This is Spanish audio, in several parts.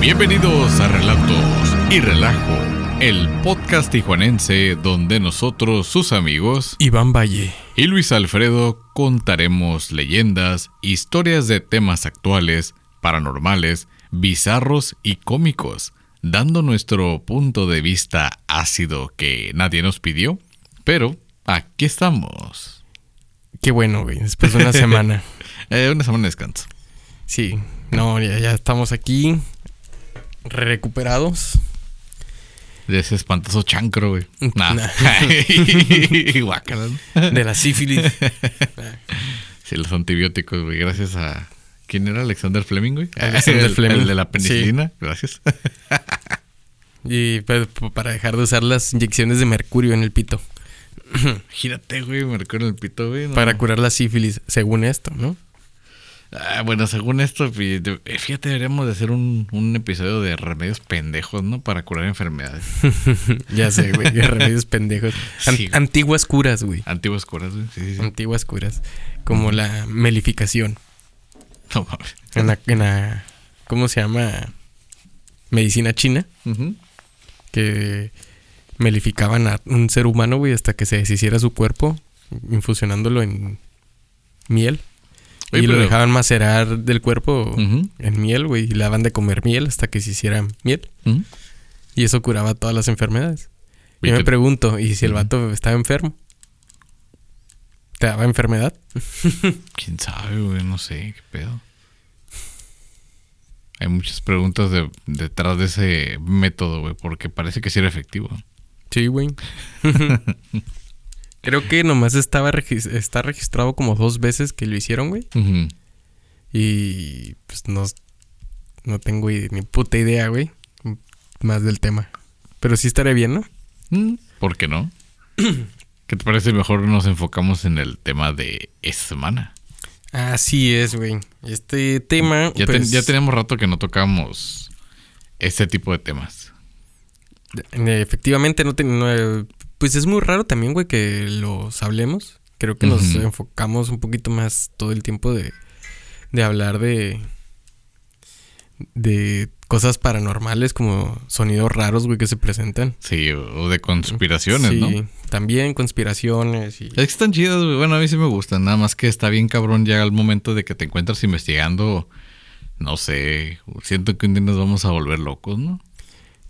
Bienvenidos a Relatos y Relajo, el podcast tijuanense donde nosotros, sus amigos, Iván Valle y Luis Alfredo contaremos leyendas, historias de temas actuales, paranormales, bizarros y cómicos, dando nuestro punto de vista ácido que nadie nos pidió, pero aquí estamos. Qué bueno, güey, después de una semana. Eh, una semana de descanso. Sí, no, ya, ya estamos aquí, recuperados. De ese espantoso chancro, güey. Nah. Nah. De la sífilis. Sí, los antibióticos, güey. Gracias a. ¿Quién era Alexander Fleming, güey? Alexander El- Fleming. El de la penicilina. Gracias. Y pues, para dejar de usar las inyecciones de mercurio en el pito. Gírate, güey. Me recuerdo el pito, güey. no. Para curar la sífilis, según esto, ¿no? Ah, bueno, según esto, eh, fíjate, deberíamos de hacer un, un episodio de remedios pendejos, ¿no? Para curar enfermedades. ya sé, güey, remedios pendejos. Sí, antiguas curas, güey. Antiguas curas, güey. Sí, sí, sí. Antiguas curas. Como la melificación. No mames. En la, en la- ¿Cómo se llama? Medicina china. Que melificaban a un ser humano, güey, hasta que se deshiciera su cuerpo, infusionándolo en miel. Oye, y lo dejaban macerar del cuerpo en miel, güey, y le daban de comer miel hasta que se hiciera miel. Y eso curaba todas las enfermedades. ¿Y Yo me pregunto, ¿y si el vato estaba enfermo? ¿Te daba enfermedad? ¿Quién sabe, güey? No sé, qué pedo. Hay muchas preguntas de- detrás de ese método, güey, porque parece que sí era efectivo. Sí, güey. Creo que nomás estaba regis- está registrado como dos veces que lo hicieron, güey. Y pues no, no tengo ni puta idea, güey. Más del tema. Pero sí estaría bien, ¿no? Mm, ¿Por qué no? ¿Qué te parece? Mejor nos enfocamos en el tema de esta semana. Así es, güey. Este tema. Ya, pues, ya tenemos rato que no tocamos este tipo de temas. Efectivamente, no, ten- no, Pues es muy raro también, güey, que los hablemos. Creo que nos enfocamos un poquito más todo el tiempo de, de hablar de. de cosas paranormales como sonidos raros, güey, que se presentan. Sí, o de conspiraciones, sí, ¿no? también conspiraciones y. Es que están chidas, güey. Bueno, a mí sí me gustan. Nada más que está bien cabrón ya al momento de que te encuentras investigando. No sé. Siento que un día nos vamos a volver locos, ¿no?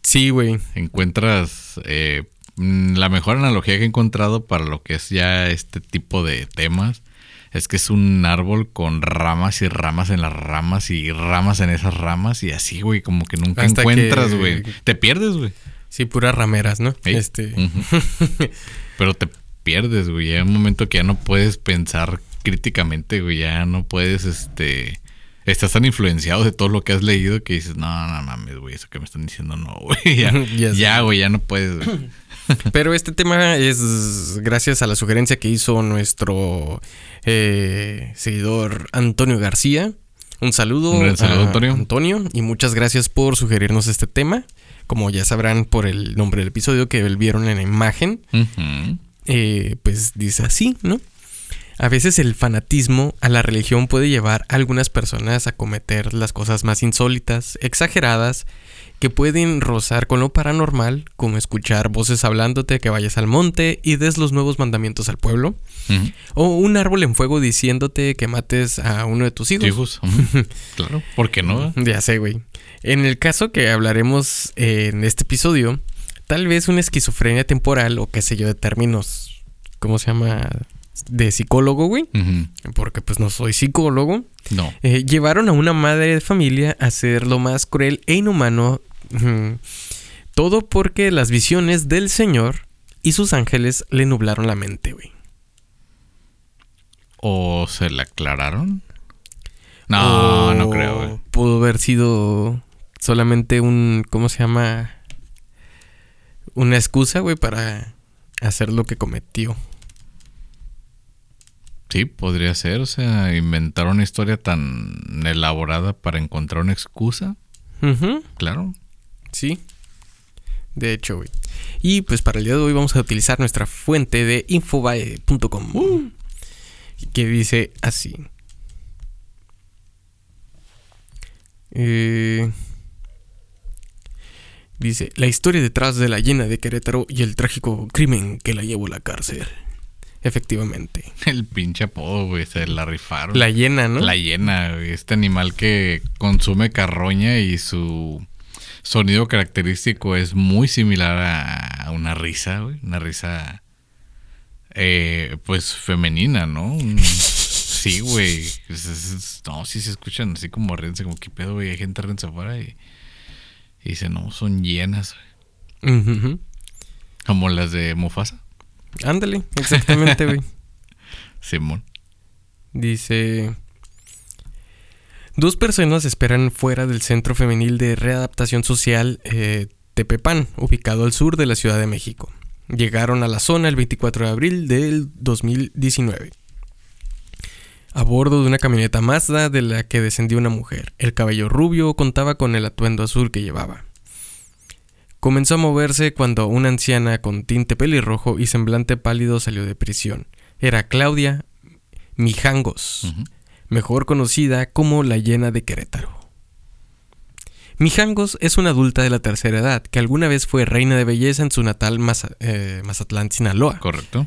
Sí, güey. Encuentras eh, la mejor analogía que he encontrado para lo que es ya este tipo de temas. Es que es un árbol con ramas y ramas en las ramas y ramas en esas ramas y así, güey, como que nunca Hasta encuentras, que- güey. Te pierdes, güey. Sí, puras rameras, ¿no? Este. Pero te pierdes, güey. Hay un momento que ya no puedes pensar críticamente, güey. Ya no puedes, este... Estás tan influenciado de todo lo que has leído que dices, no, no mames, güey, eso que me están diciendo no, güey. Ya, ya, güey, ya no puedes, güey. Pero este tema es gracias a la sugerencia que hizo nuestro eh, seguidor Antonio García. Un saludo, Un saludo, a Antonio. Antonio. Y muchas gracias por sugerirnos este tema. Como ya sabrán por el nombre del episodio que vieron en la imagen, eh, pues dice así, ¿no? A veces el fanatismo a la religión puede llevar a algunas personas a cometer las cosas más insólitas, exageradas, que pueden rozar con lo paranormal, como escuchar voces hablándote que vayas al monte y des los nuevos mandamientos al pueblo, o un árbol en fuego diciéndote que mates a uno de tus hijos. Hijos. claro. ¿Por qué no? Ya sé, güey. En el caso que hablaremos en este episodio, tal vez una esquizofrenia temporal o qué sé yo de términos, ¿cómo se llama? De psicólogo, güey. Porque pues no soy psicólogo. No. eh, llevaron a una madre de familia a ser lo más cruel e inhumano. Todo porque las visiones del Señor y sus ángeles le nublaron la mente, güey. ¿O se la aclararon? No, no creo, güey. Pudo haber sido solamente un, ¿cómo se llama? Una excusa, güey, para hacer lo que cometió. Sí, podría ser. O sea, inventar una historia tan elaborada para encontrar una excusa. Claro. Sí. De hecho, güey. Y pues para el día de hoy vamos a utilizar nuestra fuente de infobae.com. Que dice así. Eh, Dice, la historia detrás de la llena de Querétaro y el trágico crimen que la llevó a la cárcel. Efectivamente. El pinche apodo, güey, se la rifaron. La llena, ¿no? La hiena, güey, este animal que consume carroña y su sonido característico es muy similar a una risa, güey. Una risa, eh, pues, femenina, ¿no? Sí, güey. No, sí se escuchan así como riéndose, como que pedo, güey. Hay gente riéndose afuera y, y dice, no, son llenas, güey. Como las de Mufasa, Ándale, exactamente, güey. Simón. Dice... Dos personas esperan fuera del Centro Femenil de Readaptación Social eh, Tepepan, ubicado al sur de la Ciudad de México. Llegaron a la zona el 24 de abril del 2019. A bordo de una camioneta Mazda de la que descendió una mujer. El cabello rubio contaba con el atuendo azul que llevaba. Comenzó a moverse cuando una anciana con tinte pelirrojo y semblante pálido salió de prisión. Era Claudia Mijangos. Mejor conocida como la llena de Querétaro. Mijangos es una adulta de la tercera edad que alguna vez fue reina de belleza en su natal Maza- eh, Mazatlán, Sinaloa. Correcto.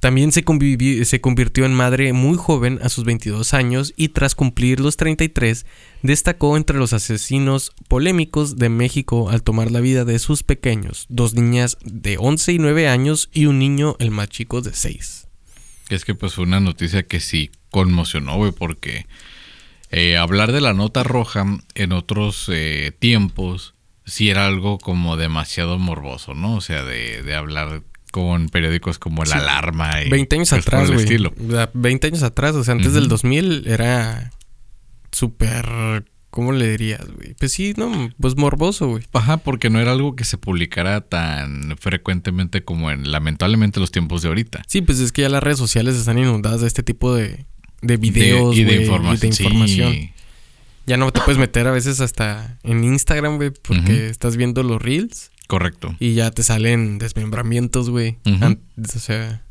También se convirtió en madre muy joven a sus 22 años y tras cumplir los 33 destacó entre los asesinos polémicos de México al tomar la vida de sus pequeños, dos niñas de 11 y 9 años y un niño el más chico de 6. Es que pues fue una noticia que sí conmocionó, güey, porque eh, hablar de la nota roja en otros eh, tiempos sí era algo como demasiado morboso, ¿no? O sea, de, de hablar con periódicos como La Sí. Alarma y 20 años atrás, güey. estilo. La- 20 años atrás, o sea, antes Ujú. del 2000 era súper... ¿Cómo le dirías, güey? Pues sí, no, pues morboso, güey. Ajá, porque no era algo que se publicara tan frecuentemente como en lamentablemente los tiempos de ahorita. Sí, pues es que ya las redes sociales están inundadas de este tipo de, de videos De- y de información. y de información. Sí. Ya no te puedes meter a veces hasta en Instagram, güey, porque estás viendo los reels Correcto. y ya te salen desmembramientos, güey. O sea...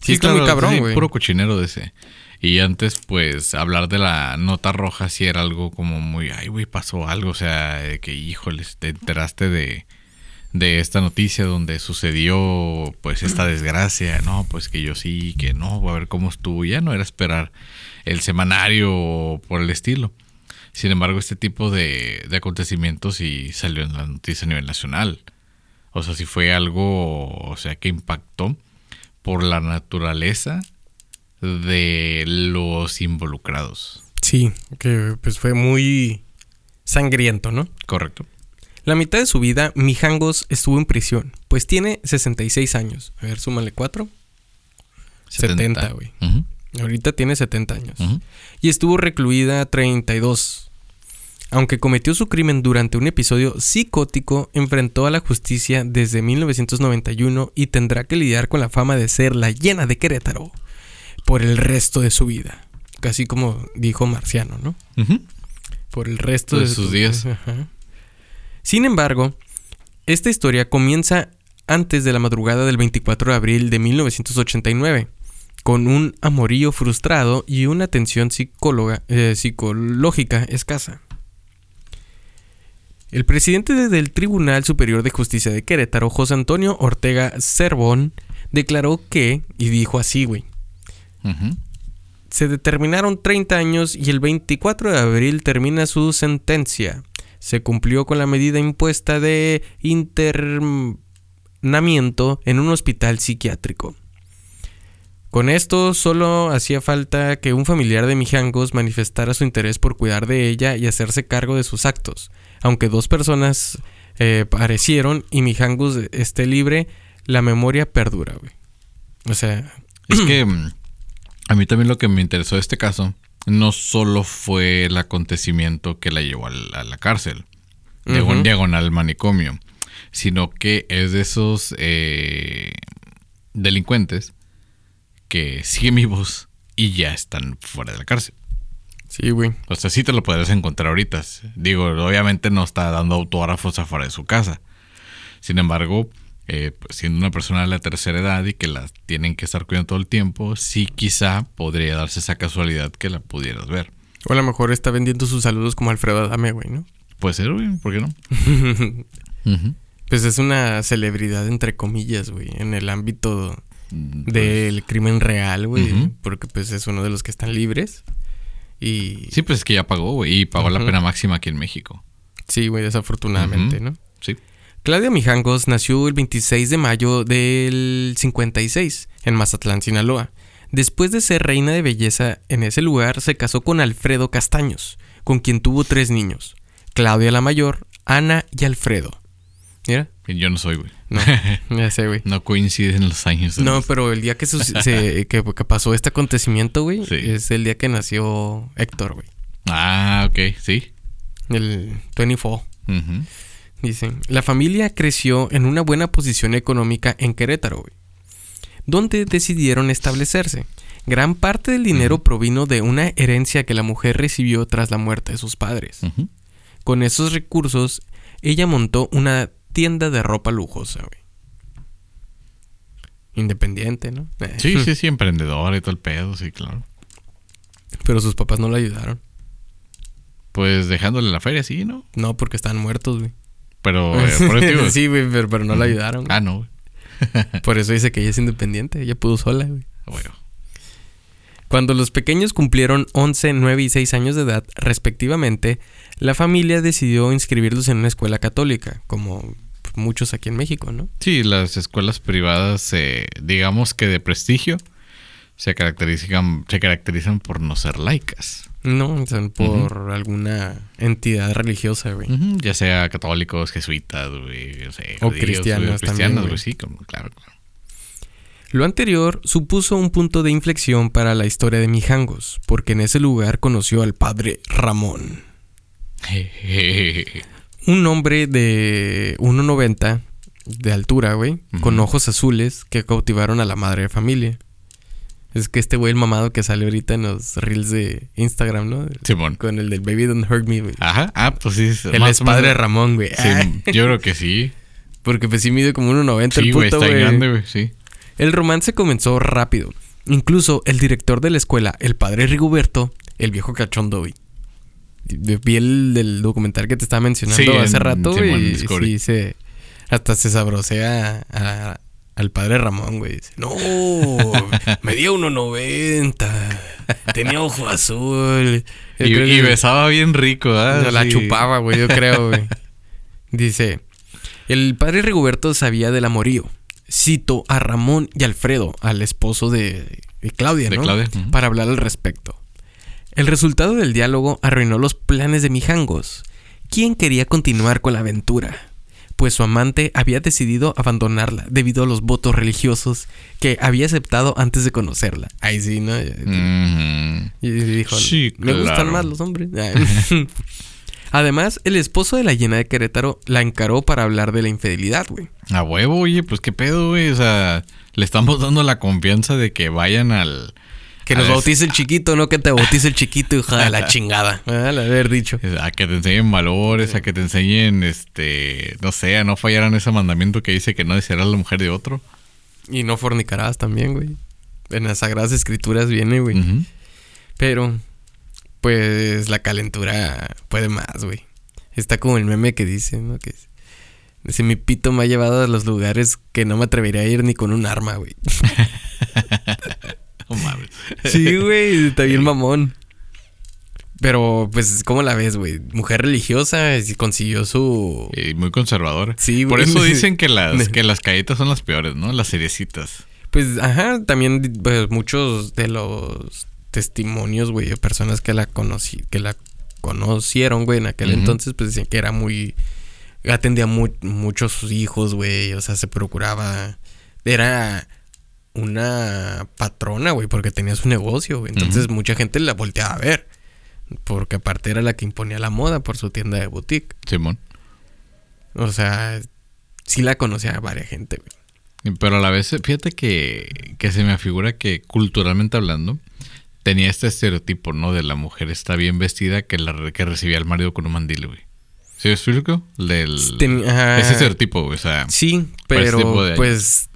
Sí, está muy cabrón, sí, güey. Puro cochinero de ese. Y antes, pues, hablar de la nota roja sí era algo como muy, ay, güey, pasó algo. O sea, que, híjoles, te enteraste de, de esta noticia donde sucedió, pues, esta desgracia. No, pues que yo sí, que no, a ver cómo estuvo. Ya no era esperar el semanario o por el estilo. Sin embargo, este tipo de, de acontecimientos sí salió en la noticia a nivel nacional. O sea, sí fue algo, o sea, que impactó por la naturaleza de los involucrados. Sí, que pues fue muy sangriento, ¿no? Correcto. La mitad de su vida, Mijangos estuvo en prisión, pues tiene 66 años. A ver, súmale 4. 70, güey. Ahorita tiene 70 años. Y estuvo recluida 32. Aunque cometió su crimen durante un episodio psicótico, enfrentó a la justicia desde 1991 y tendrá que lidiar con la fama de ser la llena de Querétaro por el resto de su vida. Casi como dijo Marciano, ¿no? Por el resto De de, sus días. Ajá. Sin embargo, esta historia comienza antes de la madrugada del 24 de abril de 1989, con un amorío frustrado y una tensión psicóloga, eh, psicológica escasa. El presidente de- del Tribunal Superior de Justicia de Querétaro, José Antonio Ortega Cervón, declaró que, y dijo así, güey, se determinaron 30 años y el 24 de abril termina su sentencia. Se cumplió con la medida impuesta de internamiento en un hospital psiquiátrico. Con esto solo hacía falta que un familiar de Mijangos manifestara su interés por cuidar de ella y hacerse cargo de sus actos. Aunque dos personas eh, aparecieron y Mijangos esté libre, la memoria perdura, güey. O sea, Es que a mí también lo que me interesó de este caso no solo fue el acontecimiento que la llevó a la cárcel, de Ujú. un diagonal manicomio, sino que es de esos eh, delincuentes que siguen vivos y ya están fuera de la cárcel. sí, güey. O sea, sí te lo podrás encontrar ahorita. Digo, obviamente no está dando autógrafos afuera de su casa. Sin embargo, eh, pues, siendo una persona de la tercera edad y que la tienen que estar cuidando todo el tiempo, sí quizá podría darse esa casualidad que la pudieras ver. O a lo mejor está vendiendo sus saludos como Alfredo Adame, güey, ¿no? Puede ser, güey, ¿por qué no? Pues es una celebridad, entre comillas, güey, en el ámbito Mm, del crimen real, güey. Porque pues es uno de los que están libres. Y Sí, pues es que ya pagó, güey. Y pagó la pena máxima aquí en México. sí, güey, desafortunadamente. ¿no? Sí. Claudia Mijangos nació el 26 de mayo del 56 en Mazatlán, Sinaloa. Después de ser reina de belleza en ese lugar, se casó con Alfredo Castaños, con quien tuvo tres niños. Claudia la mayor, Ana y Alfredo. Mira, Yo no soy, güey. no, ya sé, güey. No coinciden los años. No, pero el día que, sus- se- que, que pasó este acontecimiento, güey, Sí. es el día que nació Héctor, güey. Ah, ok, sí. El 24. Ujú. Dicen, la familia creció en una buena posición económica en Querétaro, güey, donde decidieron establecerse. Gran parte del dinero provino de una herencia que la mujer recibió tras la muerte de sus padres. Con esos recursos, ella montó una tienda de ropa lujosa, güey. Independiente, ¿no? Sí, sí, sí, emprendedor y todo el pedo, sí, claro. Pero sus papás no la ayudaron. Pues dejándole la feria, sí, ¿no? No, porque estaban muertos, güey. Pero, eh, por eso digo- sí, güey, pero, pero no la ayudaron. Ah, no, güey. Por eso dice que ella es independiente. Ella pudo sola, güey. Bueno. Cuando los pequeños cumplieron 11, 9 y 6 años de edad, respectivamente, la familia decidió inscribirlos en una escuela católica, como muchos aquí en México, ¿no? Sí, las escuelas privadas, eh, digamos que de prestigio, se caracterizan, se caracterizan por no ser laicas. No, por alguna entidad religiosa, güey. Ya sea católicos, jesuitas, güey, no sé, O judíos, cristianos güey, también, cristianos, güey. güey, sí, como- claro, claro. Lo anterior supuso un punto de inflexión para la historia de Mijangos, porque en ese lugar conoció al padre Ramón. Un hombre de 1,90 de altura, güey, con ojos azules que cautivaron a la madre de familia. Es que este güey, el mamado que sale ahorita en los reels de Instagram, ¿no? Simón. Con el del Baby Don't Hurt Me, güey. Ajá, ah, pues sí. Él es padre de Ramón, güey. Sí, yo creo que sí. Porque pues sí mide como 1,90 Sí, el güey, puto, está güey. grande, güey, sí. El romance comenzó rápido. Incluso el director de la escuela, el padre Rigoberto, el viejo cachondo, güey. Vi el del documental que te estaba mencionando Sí, hace en rato, güey. y. Sí, se. Hasta se sabrosea a- al padre Ramón, güey. Dice, no, medía 1.90. Tenía ojo azul. Y, creo besaba bien rico, ¿ah? la chupaba, güey, yo creo, güey. Dice, el padre Rigoberto sabía del amorío. Cito a Ramón y Alfredo, al esposo de, de Claudia, De ¿no? Para hablar al respecto. El resultado del diálogo arruinó los planes de Mijangos. ¿Quién quería continuar con la aventura? Pues su amante había decidido abandonarla debido a los votos religiosos que había aceptado antes de conocerla. Ahí sí, ¿no? Y dijo, Sí, me gustan más los hombres. Además, el esposo de la llena de Querétaro la encaró para hablar de la infidelidad, güey. A huevo, oye, pues qué pedo, güey. O sea, le estamos dando la confianza de que vayan al. Que nos al- bautice el chiquito, no que te bautice el chiquito, hija de la chingada. Ah, la haber dicho. A que te enseñen valores, a que te enseñen, este, no sé, a no fallar en ese mandamiento que dice que no desearás la mujer de otro. Y no fornicarás también, güey. En las Sagradas Escrituras viene, güey. Pero, pues la calentura puede más, güey. Está como el meme que dice, ¿no? Que dice, mi pito me ha llevado a los lugares que no me atrevería a ir ni con un arma, güey. Sí, güey, está bien mamón. Pero, pues, ¿cómo la ves, güey? Mujer religiosa y consiguió su... Y muy conservadora. Sí, Por güey. eso dicen que las, que las calletas son las peores, ¿no? Las seriecitas. Pues, ajá, también pues, muchos de los testimonios, güey, de personas que la conocí, que la conocieron, güey, en aquel entonces, pues decían que era muy... Atendía mu mucho a sus hijos, güey, o sea, se procuraba... Era una patrona, güey, porque tenía su negocio, güey. Entonces mucha gente la volteaba a ver. Porque aparte era la que imponía la moda por su tienda de boutique. Simón. O sea, sí la conocía a varias gente, güey. Pero a la vez, fíjate que, que se me afigura que culturalmente hablando, tenía este estereotipo, ¿no? De la mujer está bien vestida que, la, que recibía al marido con un mandil, güey. ¿Sí me explico? Del, Ten- ese estereotipo, güey. O sea, Sí, pero tipo de años. pues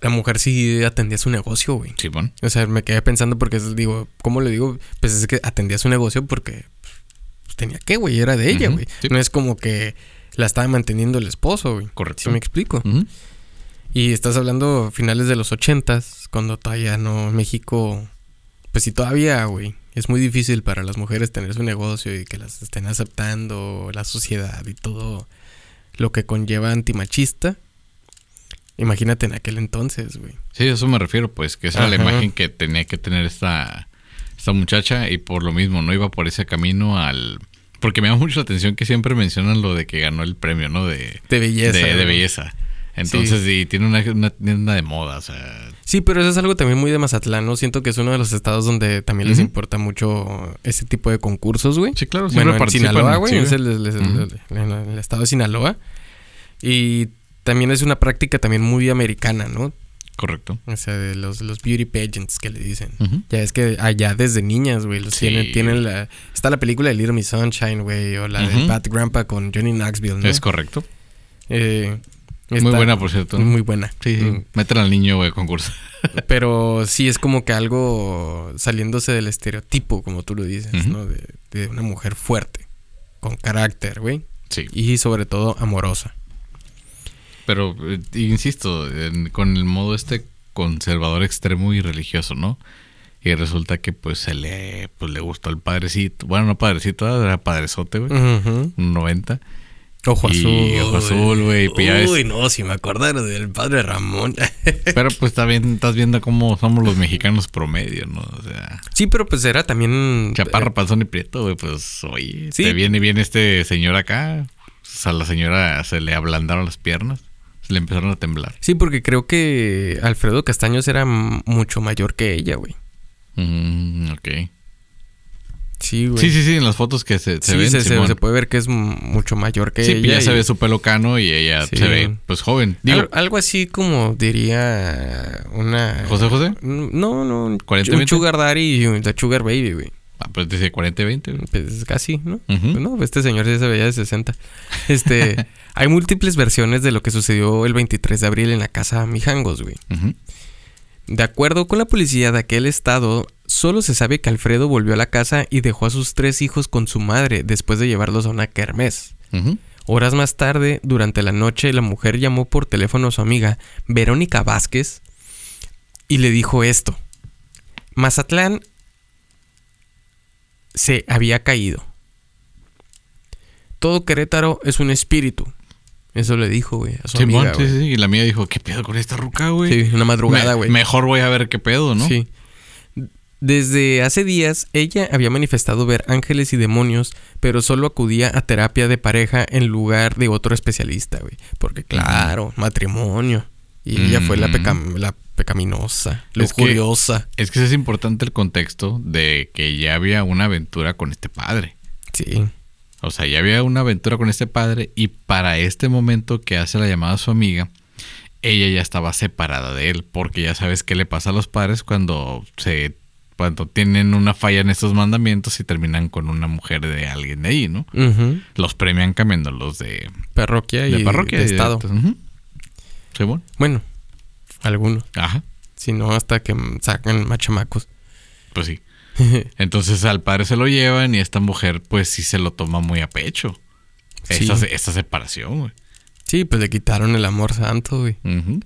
la mujer sí atendía su negocio, güey. Simón. O sea, me quedé pensando porque digo, ¿cómo le digo? Pues es que atendía su negocio porque pues, tenía que, güey, era de ella, güey. sí. No es como que la estaba manteniendo el esposo, güey. Correcto. ¿Sí me explico? Y estás hablando finales de los ochentas, cuando todavía no México, pues sí todavía, güey, es muy difícil para las mujeres tener su negocio y que las estén aceptando la sociedad y todo lo que conlleva antimachista. Imagínate en aquel entonces, güey. Sí, a eso me refiero, pues, que esa era la imagen que tenía que tener esta, esta muchacha y por lo mismo no iba por ese camino al... Porque me llama mucho la atención que siempre mencionan lo de que ganó el premio, ¿no? De, De belleza. de, belleza. Entonces, y tiene una, una tienda de moda, o sea... Sí, pero eso es algo también muy de Mazatlán, ¿no? Siento que es uno de los estados donde también les importa mucho ese tipo de concursos, güey. Sí, claro, siempre Bueno, en Sinaloa, güey, sí, es el- el estado de Sinaloa. Y también es una práctica también muy americana, ¿no? Correcto. O sea, de los, los beauty pageants que le dicen. Ya es que allá desde niñas, güey, los Sí. tienen, tienen la... Está la película de Little Miss Sunshine, güey, o la de. Bad Grandpa con Johnny Knoxville, ¿no? Es correcto. Eh, Muy buena, por cierto. Muy buena. Sí, sí. Mm. Meten al niño, güey, concurso. Pero sí es como que algo saliéndose del estereotipo, como tú lo dices. ¿no? De, de una mujer fuerte, con carácter, güey. Sí. Y sobre todo amorosa. Pero, eh, insisto, en- con el modo este conservador extremo y religioso, ¿no? Y resulta que pues se le, pues, le gustó al padrecito. Bueno, no padrecito, era padrezote, güey. Ujú. Un 90. Ojo Y azul. ojo azul, güey, pues ya Uy, no, si me acordaron del padre Ramón. Pero pues bien, estás viendo cómo somos los mexicanos promedio, ¿no? O sea, sí, pero pues era también... chaparro, panzón y prieto, güey, pues oye, Sí. te viene bien este señor acá. pues, a la señora se le ablandaron las piernas, le empezaron a temblar. Sí, porque creo que Alfredo Castaños era mucho mayor que ella, güey. Mm, ok. Sí, güey. Sí, sí, sí, en las fotos que se, se Sí, ven, se, se- Simón. se puede ver que es mucho mayor que Sí, ella. ya se ve su pelo cano y ella Sí. se ve, pues, joven. Digo, Al- algo así como diría una... ¿José José? No, no. un 40, un 20. sugar daddy y un the sugar baby, güey. Ah, pues dice 40 y 20. güey. Pues casi, ¿no? Pues no, este señor sí se veía de 60. Este, hay múltiples versiones de lo que sucedió el 23 de abril en la casa Mijangos, güey. De acuerdo con la policía de aquel estado, solo se sabe que Alfredo volvió a la casa y dejó a sus tres hijos con su madre después de llevarlos a una kermés. Horas más tarde, durante la noche, la mujer llamó por teléfono a su amiga Verónica Vázquez y le dijo esto. Mazatlán se había caído. Todo Querétaro es un espíritu. Eso le dijo, güey, a su Simón, amiga, sí, güey. sí, Y la mía dijo, ¿qué pedo con esta ruca, güey? Sí, una madrugada, Me- güey. Mejor voy a ver qué pedo, ¿no? Sí. Desde hace días, ella había manifestado ver ángeles y demonios, pero solo acudía a terapia de pareja en lugar de otro especialista, güey. Porque, claro, matrimonio. Y ella fue la, la pecaminosa, Es que-. Es que es importante el contexto de que ya había una aventura con este padre. Sí. O sea, ya había una aventura con este padre y para este momento que hace la llamada a su amiga, ella ya estaba separada de él, porque ya sabes qué le pasa a los padres cuando se cuando tienen una falla en estos mandamientos y terminan con una mujer de alguien de ahí, ¿no? Los premian cambiándolos de, Parroquia y de parroquia de y estado. Ujú. Simón. Bueno, algunos. Ajá. Si no, hasta que sacan machamacos. Pues sí. Entonces al padre se lo llevan y esta mujer pues sí se lo toma muy a pecho. Sí. Esta, esta separación, güey. sí, pues le quitaron el amor santo, güey. Ujú.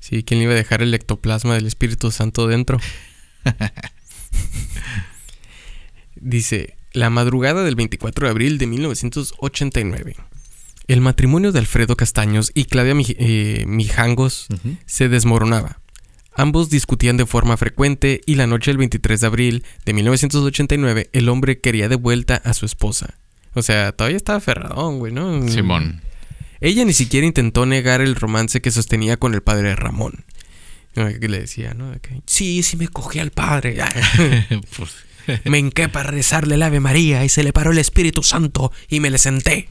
Sí, ¿quién le iba a dejar el ectoplasma del Espíritu Santo dentro? Dice, la madrugada del 24 de abril de 1989. El matrimonio de Alfredo Castaños y Claudia Mij- eh, Mijangos se desmoronaba. Ambos discutían de forma frecuente y la noche del 23 de abril de 1989 el hombre quería de vuelta a su esposa. O sea, todavía estaba ferradón, güey, ¿no? Simón. Ella ni siquiera intentó negar el romance que sostenía con el padre Ramón. Que le decía, ¿no? Sí, sí me cogí al padre. pues, me hinqué para rezarle el Ave María y se le paró el Espíritu Santo y me le senté.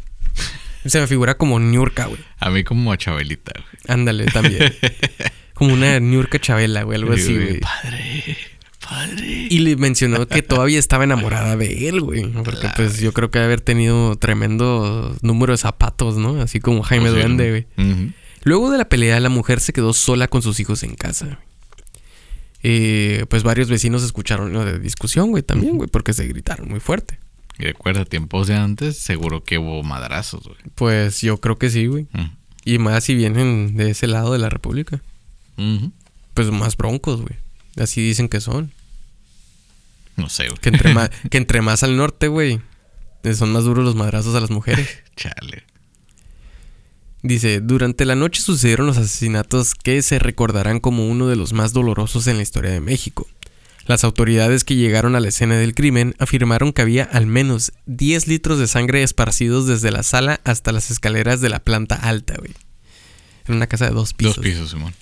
Se me figura como Niurka, güey. a mí como a Chabelita, güey. Ándale, también. como una Niurka Chabela, güey, algo así, güey. Padre, padre. Y le mencionó que todavía estaba enamorada de él, güey. Porque pues yo creo que debe haber tenido tremendo número de zapatos, ¿no? Así como Jaime Pues sí, Duende, güey. Luego de la pelea, la mujer se quedó sola con sus hijos en casa. Eh, pues varios vecinos escucharon la discusión, güey, también, güey, porque se gritaron muy fuerte. Y recuerda, tiempos de antes, seguro que hubo madrazos, güey. Pues yo creo que sí, güey. Mm. Y más si vienen de ese lado de la República. Pues más broncos, güey. Así dicen que son. No sé, güey. Que entre, más, que entre más al norte, güey, son más duros los madrazos a las mujeres. Chale. Dice, durante la noche sucedieron los asesinatos que se recordarán como uno de los más dolorosos en la historia de México. Las autoridades que llegaron a la escena del crimen afirmaron que había al menos 10 litros de sangre esparcidos desde la sala hasta las escaleras de la planta alta, güey. En una casa de dos pisos. Dos pisos, Simón.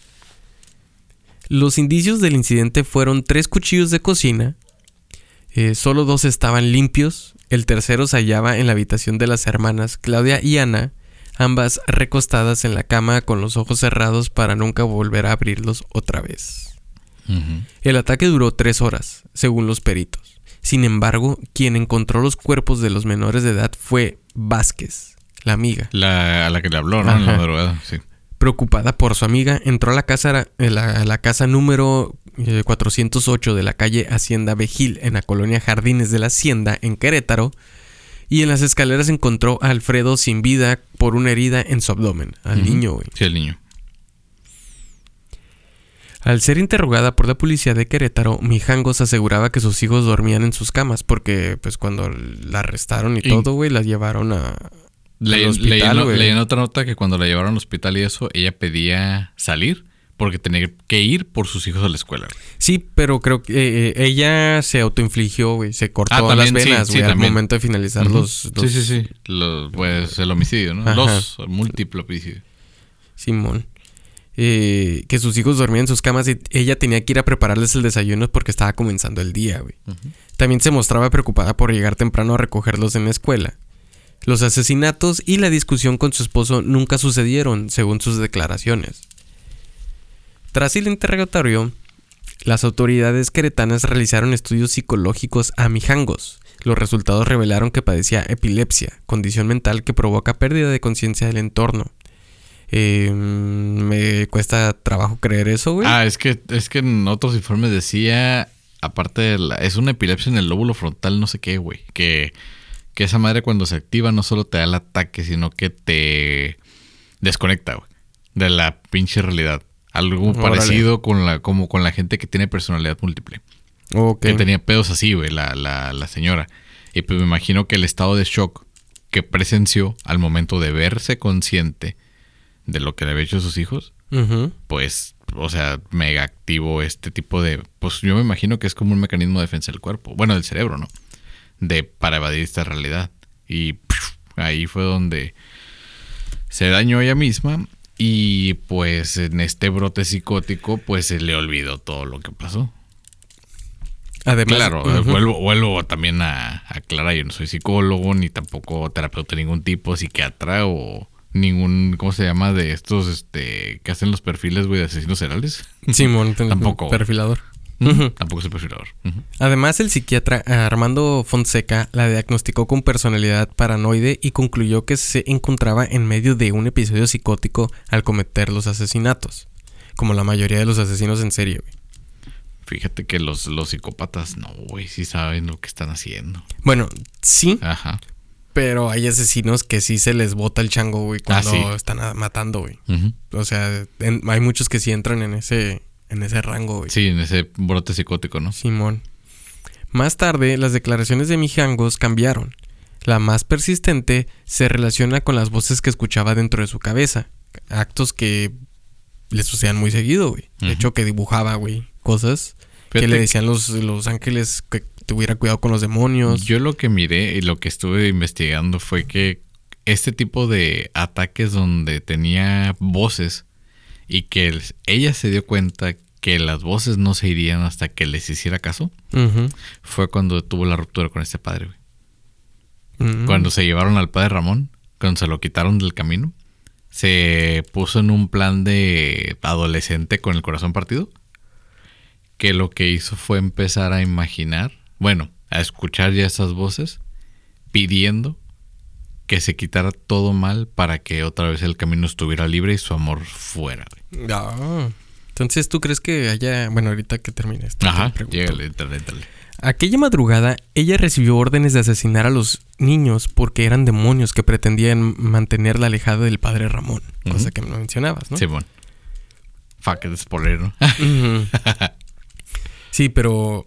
Los indicios del incidente fueron tres cuchillos de cocina. eh, solo dos estaban limpios. El tercero se hallaba en la habitación de las hermanas Claudia y Ana, ambas recostadas en la cama con los ojos cerrados para nunca volver a abrirlos otra vez. El ataque duró tres horas, según los peritos. Sin embargo, quien encontró los cuerpos de los menores de edad fue Vázquez, la amiga. La, a la que le habló, ¿no? En la Ajá. madrugada, sí. Preocupada por su amiga, entró a la casa, a la, la casa número eh, 408 de la calle Hacienda Vejil, en la colonia Jardines de la Hacienda, en Querétaro, y en las escaleras encontró a Alfredo sin vida por una herida en su abdomen, al niño, güey. Sí, el niño. Al ser interrogada por la policía de Querétaro, Mijangos aseguraba que sus hijos dormían en sus camas, porque pues cuando la arrestaron y Y- todo, güey, la llevaron a... Leí, al hospital, leí en- güey. leí en otra nota que cuando la llevaron al hospital y eso, ella pedía salir porque tenía que ir por sus hijos a la escuela. güey. Sí, pero creo que eh, eh, ella se autoinfligió, güey, se cortó Ah, las también, venas, sí, güey, al momento de finalizar los, los- Sí, sí, sí. Los- pues el homicidio, ¿no? Ajá. Los múltiples homicidios. Simón. Eh, que sus hijos dormían en sus camas y ella tenía que ir a prepararles el desayuno porque estaba comenzando el día, güey. También se mostraba preocupada por llegar temprano a recogerlos en la escuela. Los asesinatos y la discusión con su esposo nunca sucedieron, según sus declaraciones. Tras el interrogatorio, las autoridades queretanas realizaron estudios psicológicos a Mijangos. Los resultados revelaron que padecía epilepsia, condición mental que provoca pérdida de conciencia del entorno. Eh, me cuesta trabajo creer eso, güey. Ah, es que, es que en otros informes decía, aparte de la, es una epilepsia en el lóbulo frontal, no sé qué, güey. Que, que esa madre cuando se activa no solo te da el ataque, sino que te desconecta, güey. De la pinche realidad. Algo Órale. parecido con la, como con la gente que tiene personalidad múltiple. Ok. Que tenía pedos así, güey, la, la, la señora. Y pues me imagino que el estado de shock que presenció al momento de verse consciente de lo que le había hecho a sus hijos, pues, o sea, mega activo este tipo de... Pues yo me imagino que es como un mecanismo de defensa del cuerpo. Bueno, del cerebro, ¿no? De para evadir esta realidad. Y ahí fue donde se dañó ella misma y pues en este brote psicótico pues se le olvidó todo lo que pasó. Además, Claro, vuelvo, vuelvo también a a aclarar, yo no soy psicólogo ni tampoco terapeuta de ningún tipo, psiquiatra o ningún, ¿cómo se llama? De estos este que hacen los perfiles, güey, de asesinos seriales. Simón, Tampoco. Perfilador. Tampoco soy perfilador. Ujú. Además, el psiquiatra Armando Fonseca la diagnosticó con personalidad paranoide y concluyó que se encontraba en medio de un episodio psicótico al cometer los asesinatos, como la mayoría de los asesinos en serie. güey. Fíjate que los, los psicópatas no, güey, sí saben lo que están haciendo. Bueno, sí, Ajá. Pero hay asesinos que sí se les bota el chango, güey, cuando Ah, sí. están matando, güey. O sea, en- hay muchos que sí entran en ese, en ese rango, güey. Sí, en ese brote psicótico, ¿no? Simón. Más tarde, las declaraciones de Mijangos cambiaron. La más persistente se relaciona con las voces que escuchaba dentro de su cabeza. Actos que le sucedían muy seguido, güey. De hecho, que dibujaba, güey, cosas que le decían los, los ángeles que tuviera cuidado con los demonios. Yo lo que miré y lo que estuve investigando fue que este tipo de ataques donde tenía voces y que el- ella se dio cuenta que las voces no se irían hasta que les hiciera caso, fue cuando tuvo la ruptura con este padre. Mm. Cuando se llevaron al padre Ramón, cuando se lo quitaron del camino, se puso en un plan de adolescente con el corazón partido, que lo que hizo fue empezar a imaginar, bueno, a escuchar ya esas voces, pidiendo que se quitara todo mal para que otra vez el camino estuviera libre y su amor fuera. Entonces, ¿tú crees que haya... Bueno, ahorita que termine esto. Ajá, llégale, dale, dale. Aquella madrugada, ella recibió órdenes de asesinar a los niños porque eran demonios que pretendían mantenerla alejada del padre Ramón. Cosa que me mencionabas, ¿no? Simón. Fuck, es spoiler, ¿no? Sí, pero...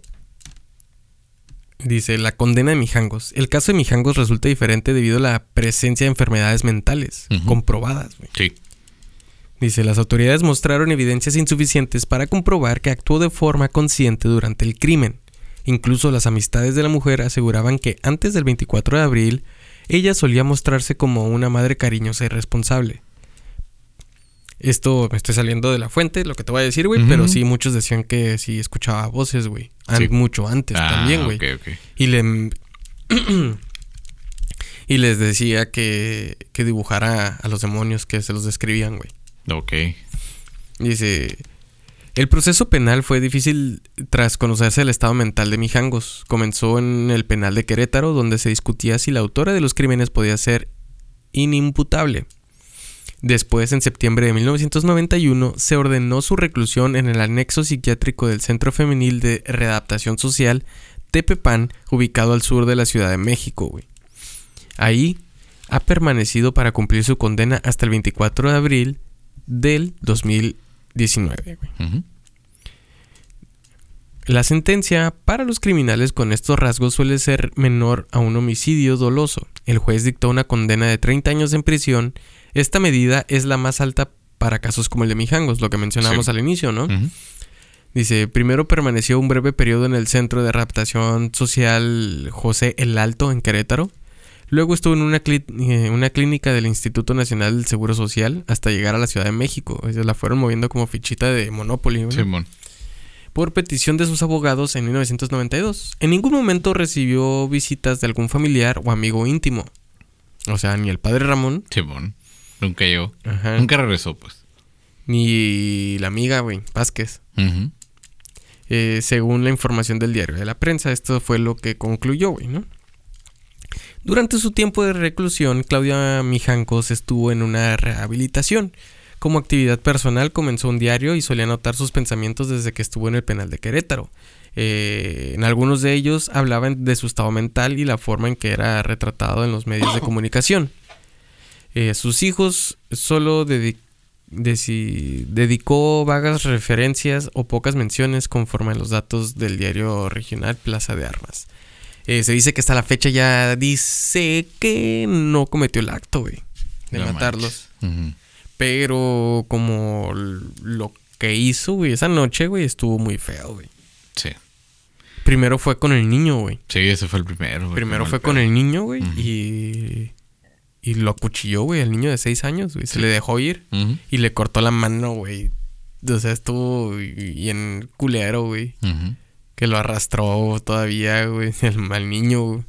Dice, la condena de Mijangos. El caso de Mijangos resulta diferente debido a la presencia de enfermedades mentales comprobadas. sí. Dice, las autoridades mostraron evidencias insuficientes para comprobar que actuó de forma consciente durante el crimen. Incluso las amistades de la mujer aseguraban que antes del 24 de abril, ella solía mostrarse como una madre cariñosa y responsable. Esto me estoy saliendo de la fuente, lo que te voy a decir, güey, pero sí, muchos decían que sí escuchaba voces, güey. Sí. Mucho antes Ah, también, güey. ok, ok. Y le... y les decía que, que dibujara a los demonios que se los describían, güey. Ok. Dice, el proceso penal fue difícil tras conocerse el estado mental de Mijangos. Comenzó en el penal de Querétaro, donde se discutía si la autora de los crímenes podía ser inimputable. Después, en septiembre de 1991, se ordenó su reclusión en el anexo psiquiátrico del Centro Femenil de Readaptación Social Tepepan, ubicado al sur de la Ciudad de México, güey. Ahí ha permanecido para cumplir su condena hasta el 24 de abril del 2019. güey. Ujú. La sentencia para los criminales con estos rasgos suele ser menor a un homicidio doloso. El juez dictó una condena de 30 años en prisión. Esta medida es la más alta para casos como el de Mijangos, lo que mencionábamos Sí. al inicio, ¿no? Dice, primero permaneció un breve periodo en el Centro de Adaptación Social José El Alto en Querétaro. Luego estuvo en una, eh, una clínica del Instituto Nacional del Seguro Social hasta llegar a la Ciudad de México. Sea, la fueron moviendo como fichita de Monopoly. ¿no? Simón. Por petición de sus abogados en 1992. En ningún momento recibió visitas de algún familiar o amigo íntimo. O sea, ni el padre Ramón, Simón. Nunca llegó. Ajá. Nunca regresó, pues. ni la amiga, güey, Vázquez. Eh, según la información del diario de la prensa, esto fue lo que concluyó, güey, ¿no? Durante su tiempo de reclusión, Claudia Mijancos estuvo en una rehabilitación. Como actividad personal comenzó un diario y solía anotar sus pensamientos desde que estuvo en el penal de Querétaro. Eh, en algunos de ellos hablaban de su estado mental y la forma en que era retratado en los medios de comunicación. Eh, sus hijos solo dedicó vagas referencias o pocas menciones conforme a los datos del diario regional Plaza de Armas. Eh, se dice que hasta la fecha ya dice que no cometió el acto, güey, de No matarlos. Pero como lo que hizo, güey, esa noche, güey, estuvo muy feo, güey. Sí. Primero fue con el niño, güey. Sí, ese fue el primero. güey, Primero fue con el niño, güey, y... Y lo acuchilló, güey, el niño de seis años, güey. Se Sí. le dejó ir y le cortó la mano, güey. O sea, estuvo bien culero, güey. Que lo arrastró todavía, güey, el mal niño, güey.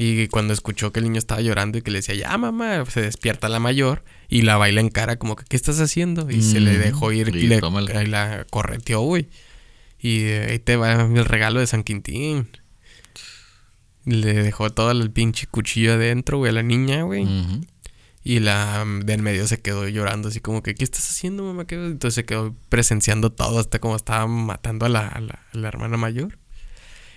Y cuando escuchó que el niño estaba llorando y que le decía, ya mamá, se despierta la mayor y la baila en cara como que, ¿qué estás haciendo? Y se le dejó ir y y le, la correteó, güey. Y eh, ahí te va el regalo de San Quintín. Le dejó todo el pinche cuchillo adentro, güey, a la niña, güey. Y la mm, de en medio se quedó llorando así como que, ¿qué estás haciendo, mamá? ¿Qué-?" Entonces se quedó presenciando todo hasta como estaba matando a la, a la- a la hermana mayor.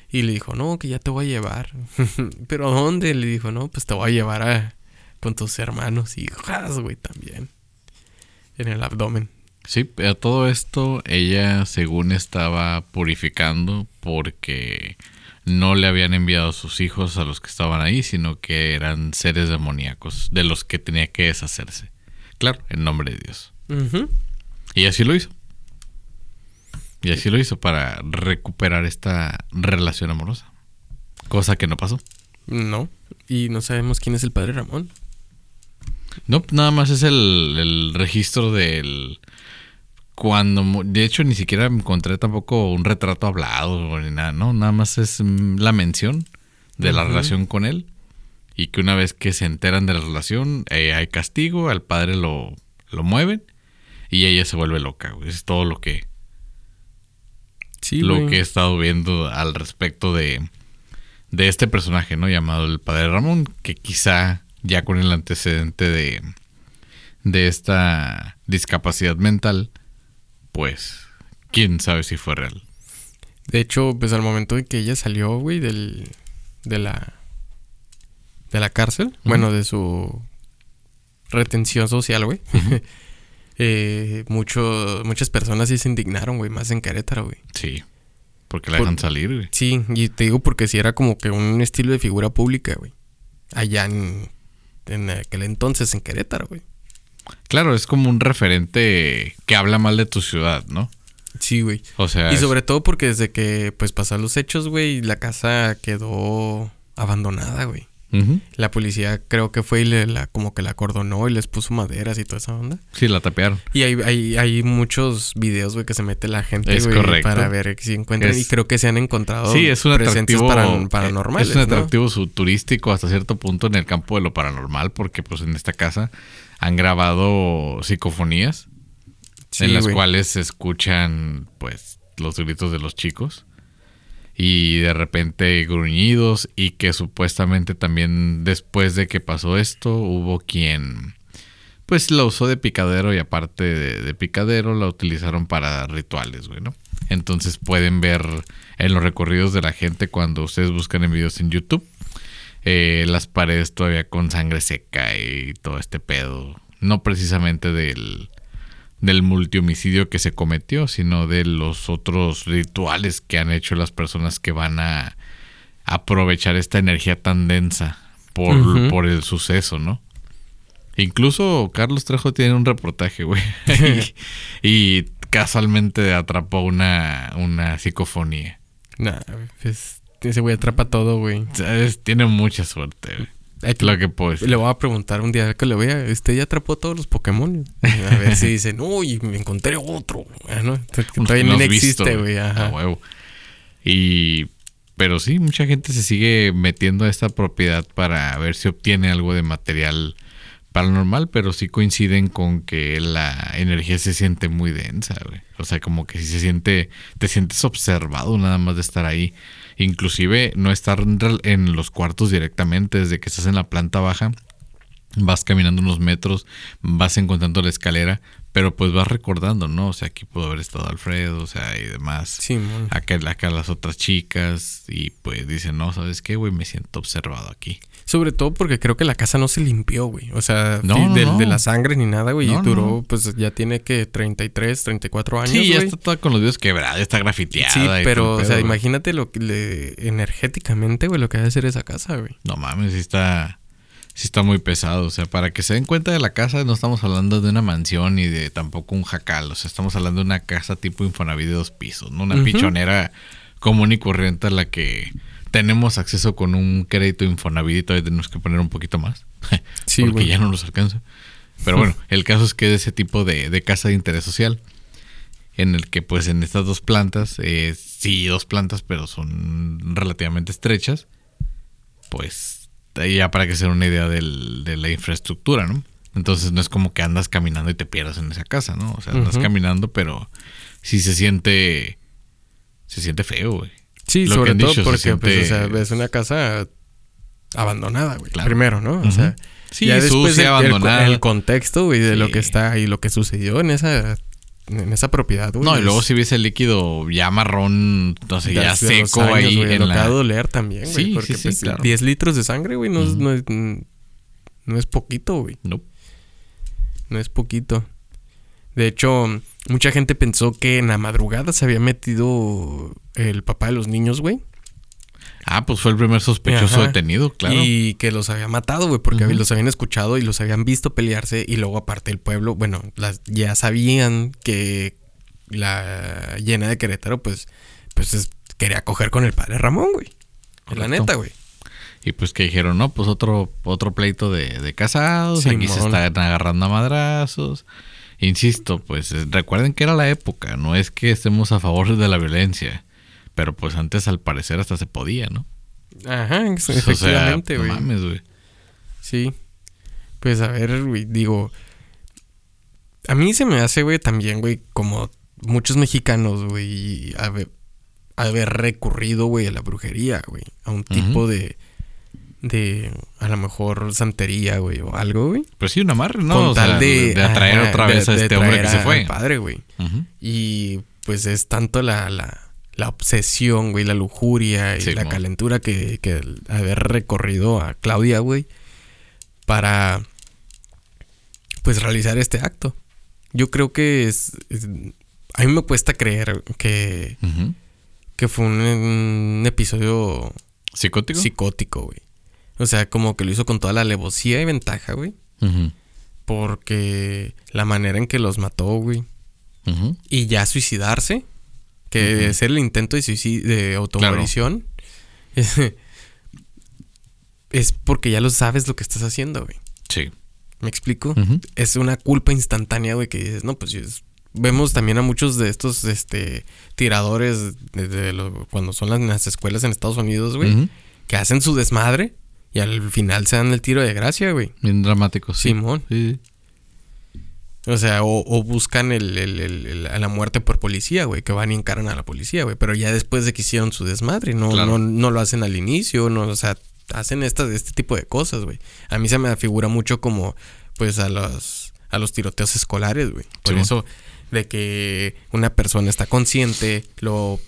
Y le dijo, no, que ya te voy a llevar. ¿Pero a dónde? Le dijo, no, pues te voy a llevar a, con tus hermanos y hijas, güey, también. En el abdomen. Sí, pero todo esto ella según estaba purificando porque no le habían enviado sus hijos a los que estaban ahí, sino que eran seres demoníacos de los que tenía que deshacerse. Claro, en nombre de Dios. Y así lo hizo. Y así lo hizo para recuperar esta relación amorosa. Cosa que no pasó. No. Y no sabemos quién es el padre Ramón. No, nada más es el, el registro del... Cuando... De hecho, ni siquiera encontré tampoco un retrato hablado ni nada, ¿no? Nada más es mm, la mención de la relación con él. Y que una vez que se enteran de la relación, eh, hay castigo, al padre lo, lo mueven y ella se vuelve loca. güey. Es todo lo que, Sí, lo güey. que he estado viendo al respecto de, de este personaje, ¿no? Llamado el Padre Ramón, que quizá ya con el antecedente de, de esta discapacidad mental, pues, quién sabe si fue real. De hecho, pues al momento en que ella salió, güey, del, de la, de la cárcel, bueno, de su retención social, güey, eh, mucho, muchas personas sí se indignaron, güey, más en Querétaro, güey. Sí. Porque la Por- dejan salir, güey. Sí, y te digo porque sí era como que un estilo de figura pública, güey. Allá en, en aquel entonces en Querétaro, güey. Claro, es como un referente que habla mal de tu ciudad, ¿no? Sí, güey. O sea, Y es- sobre todo porque desde que pues pasaron los hechos, güey, la casa quedó abandonada, güey. La policía creo que fue y le, la, como que la acordonó y les puso maderas y toda esa onda. sí, la tapearon. Y hay, hay, hay muchos videos, güey, que se mete la gente, Es güey, correcto. para ver si encuentran. Es- y creo que se han encontrado Sí, es un atractivo paran- paranormales, Es un atractivo turístico hasta cierto punto en el campo de lo paranormal, porque pues en esta casa han grabado psicofonías Sí, en las cuales se escuchan pues los gritos de los chicos y de repente gruñidos y que supuestamente también después de que pasó esto hubo quien pues la usó de picadero y aparte de, de picadero la utilizaron para rituales, güey, ¿no? Entonces pueden ver en los recorridos de la gente cuando ustedes buscan en videos en YouTube eh, las paredes todavía con sangre seca y todo este pedo. No precisamente del, del multihomicidio que se cometió, sino de los otros rituales que han hecho las personas que van a aprovechar esta energía tan densa por, por el suceso, ¿no? Incluso Carlos Trejo tiene un reportaje, güey. y, y casualmente atrapó una, una psicofonía. Nah, pues, ese güey atrapa todo, güey. ¿Sabes? Tiene mucha suerte, güey. Lo que puedo decir. Le voy a preguntar un día que lo vea. Usted ya atrapó todos los Pokémon. A ver si dice, no, y me encontré otro. Ah, ¿no? Que Todavía No existe, güey. A huevo. Y. Pero sí, mucha gente se sigue metiendo a esta propiedad para ver si obtiene algo de material paranormal, pero sí coinciden con que la energía se siente muy densa, güey. O sea, como que si se siente, te sientes observado nada más de estar ahí. Inclusive no estar en los cuartos directamente, desde que estás en la planta baja, vas caminando unos metros, vas encontrando la escalera, pero pues vas recordando, ¿no? O sea, aquí pudo haber estado Alfredo, o sea, y demás. Sí, mon. Acá, acá las otras chicas, y pues dicen, no, ¿sabes qué, güey? Me siento observado aquí. Sobre todo porque creo que la casa no se limpió, güey. O sea, No, de, no. de la sangre ni nada, güey. Y duró, pues ya tiene que 33, 34 años. sí, ya güey. está toda con los videos quebrada, ya está grafiteada. Sí, y pero, o sea, güey. imagínate lo que le, energéticamente, güey, lo que va a hacer esa casa, güey. No mames, está, sí está muy pesado. O sea, para que se den cuenta de la casa, no estamos hablando de una mansión ni de tampoco un jacal. O sea, estamos hablando de una casa tipo Infonavit de dos pisos, ¿no? Una pichonera común y corriente a la que tenemos acceso con un crédito Infonavit y todavía tenemos que poner un poquito más. Sí, porque ya no nos alcanza. Pero bueno, el caso es que de ese tipo de, de casa de interés social, en el que pues en estas dos plantas, eh, sí, dos plantas, pero son relativamente estrechas, pues ya para que se den una idea del- de la infraestructura, ¿no? Entonces no es como que andas caminando y te pierdas en esa casa, ¿no? O sea, andas caminando, pero sí se siente, se siente feo, güey. Sí, Lo sobre todo dicho, se porque, pues, o siente- sea, es una casa abandonada, güey. Claro. Primero, ¿no? O Ujú. sea, Sí, ya después sucia, el, el- el contexto, güey, de lo que está y lo que sucedió en esa en esa propiedad, güey. No, y luego si ves el líquido ya marrón, no sé, ya seco años, ahí güey, en lo la... que va a doler también, güey. Sí, porque sí, sí, pues, claro. 10 litros de sangre, güey, no, es- Ujú. no es, no es poquito, güey. No. No es poquito. De hecho, mucha gente pensó que en la madrugada se había metido el papá de los niños, güey. Ah, pues fue el primer sospechoso Ajá. detenido, claro. Y que los había matado, güey, porque los habían escuchado y los habían visto pelearse. Y luego, aparte, el pueblo, bueno, las, ya sabían que la llena de Querétaro, pues, pues es- quería coger con el padre Ramón, güey. La neta, güey. Y pues que dijeron, no, pues otro, otro pleito de, de casados, aquí se están agarrando a madrazos. Insisto, pues eh, recuerden que era la época, no es que estemos a favor de la violencia, pero pues antes al parecer hasta se podía, ¿no? Ajá, ex- O sea, efectivamente, no güey. mames, güey. Sí. Pues a ver, güey, digo. A mí se me hace, güey, también, güey, como muchos mexicanos, güey, haber, haber recurrido, güey, a la brujería, güey. A un tipo de, de a lo mejor santería, güey, o algo, güey. Pues sí, un amarre, ¿no? Con O sea, tal de, de atraer ajá, otra de- vez a este hombre que se fue. padre, güey. Y pues es tanto la, la, la obsesión, güey, la lujuria y Sí, la calentura que, que haber recorrido a Claudia, güey, para pues realizar este acto. Yo creo que es, es- a mí me cuesta creer que, que fue un, un episodio ¿Psicótico? psicótico, güey. O sea, como que lo hizo con toda la alevosía y ventaja, güey. Porque la manera en que los mató, güey. Y ya suicidarse. Que hacer el intento de suicidio, de automorición. Es, es porque ya lo sabes lo que estás haciendo, güey. Sí. ¿Me explico? Es una culpa instantánea, güey, que dices, no, pues es- vemos también a muchos de estos este, tiradores de, de lo- cuando son las, las escuelas en Estados Unidos, güey, que hacen su desmadre y al final se dan el tiro de gracia, güey. Bien dramático, sí. Simón. Sí. O sea, o, o buscan el, el- el- a la muerte por policía, güey, que van y encaran a la policía, güey. Pero ya después de que hicieron su desmadre, no, Claro. no, no lo hacen al inicio, no, o sea, hacen esta, este tipo de cosas, güey. A mí se me figura mucho como, pues, a los, a los tiroteos escolares, güey. Por eso, de que una persona está consciente, lo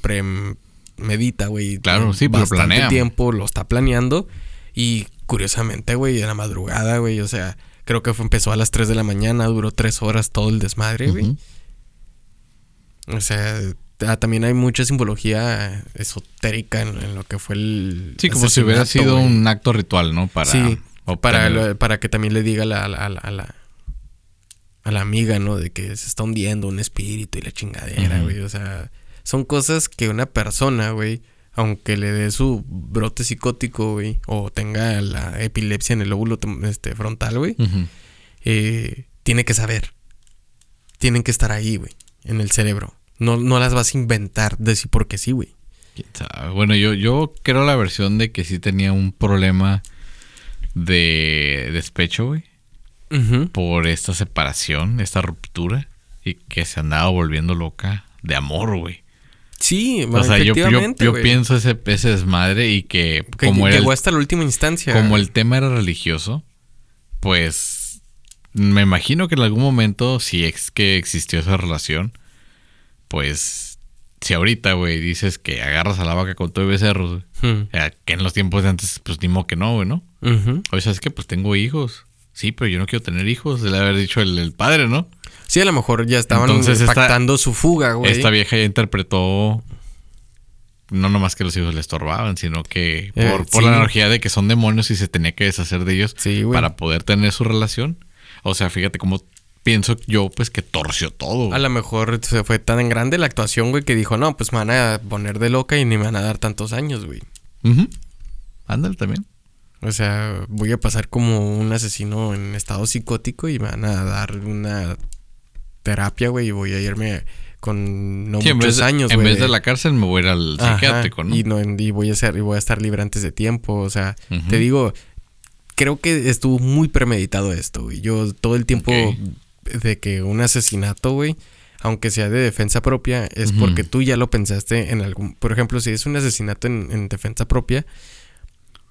premedita, güey. Claro, sí, bastante planea. tiempo, lo está planeando. Y curiosamente, güey, en la madrugada, güey, o sea, creo que fue, empezó a las 3 de la mañana, duró 3 horas todo el desmadre, güey. O sea, ah, también hay mucha simbología esotérica en, en lo que fue el. Sí, como si hubiera sido güey. un acto ritual, ¿no? Para sí, para, lo- para que también le diga a la, la, la, la- a la amiga, ¿no? De que se está hundiendo un espíritu y la chingadera, güey. O sea, son cosas que una persona, güey, aunque le dé su brote psicótico, güey, o tenga la epilepsia en el lóbulo este, frontal, güey, eh, tiene que saber. Tienen que estar ahí, güey, en el cerebro. No, no las vas a inventar de sí porque sí, güey. Bueno, yo, yo creo la versión de que sí tenía un problema de despecho, güey. Por esta separación, esta ruptura. Y que se andaba volviendo loca de amor, güey. Sí, O sea, yo, yo, yo pienso ese, ese desmadre y que, que como, era el, llegó hasta la última instancia. como el tema era religioso, pues me imagino que en algún momento, si es que existió esa relación, pues si ahorita, güey, dices que agarras a la vaca con todo y becerros, eh, que en los tiempos de antes, pues ni modo que no, güey, ¿no? Ujú. Oye, ¿sabes qué? Pues tengo hijos. Sí, pero yo no quiero tener hijos, le haber dicho el, el padre, ¿no? Sí, a lo mejor ya estaban Entonces, esta- pactando su fuga, güey. Esta vieja ya interpretó no nomás que los hijos le estorbaban, sino que por, Eh, por la energía de que son demonios y se tenía que deshacer de ellos Sí, para poder tener su relación. O sea, fíjate cómo pienso yo, pues que torció todo. A lo mejor se fue tan grande la actuación, güey, que dijo, no, pues me van a poner de loca y ni me van a dar tantos años, güey. Ándale también. O sea, voy a pasar como un asesino en estado psicótico y me van a dar una terapia, güey, y voy a irme con no Sí, en muchos de- años, en güey. vez de la cárcel me voy a ir al Ajá, psiquiátrico, ¿no? Y, no, y voy a ser, y voy a estar libre antes de tiempo. O sea, te digo, creo que estuvo muy premeditado esto, güey. Yo todo el tiempo de que un asesinato, güey, aunque sea de defensa propia, es porque tú ya lo pensaste en algún. Por ejemplo, si es un asesinato en, en defensa propia.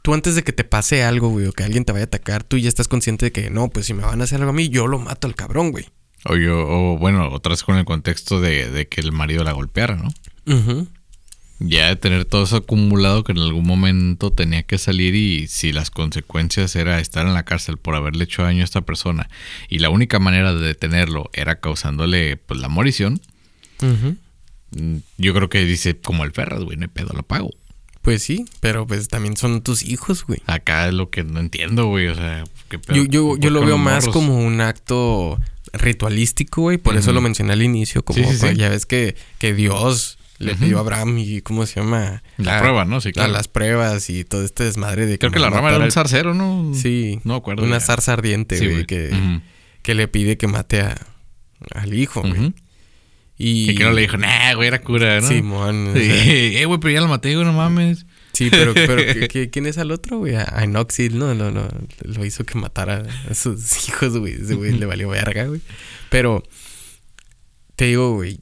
Tú antes de que te pase algo, güey, o que alguien te vaya a atacar, tú ya estás consciente de que no, pues si me van a hacer algo a mí, yo lo mato al cabrón, güey. O yo, o bueno, otra vez con el contexto de, de que el marido la golpeara, ¿no? Ujú. Ya de tener todo eso acumulado que en algún momento tenía que salir y si las consecuencias era estar en la cárcel por haberle hecho daño a esta persona y la única manera de detenerlo era causándole pues la morición, mm, yo creo que dice como el Ferras, güey, no hay pedo, lo pago. Pues sí, pero pues también son tus hijos, güey. Acá es lo que no entiendo, güey, o sea, ¿qué pedo Yo, yo, yo lo veo más morros? como un acto ritualístico, güey. Por eso lo mencioné al inicio. Como Sí, sí, sí. pues, ya ves que, que Dios le pidió a Abraham y ¿cómo se llama? La A- prueba, ¿no? Sí, a claro. las pruebas y todo este desmadre de Creo que la a rama era un al- zarcero, ¿no? Sí. No acuerdo. Una ya. zarza ardiente, güey, que, que le pide que mate a, al hijo, güey. Y... Que no le dijo, nah, güey, era cura, ¿no? Simón, o Sí, sea, eh, güey, pero ya lo maté, güey, no mames. Sí, pero, pero ¿qué- qué- ¿quién es al otro, güey? A Enoxil, ¿no? No, no, Lo hizo que matara a sus hijos, güey. Ese güey le valió verga, güey. Pero, te digo, güey,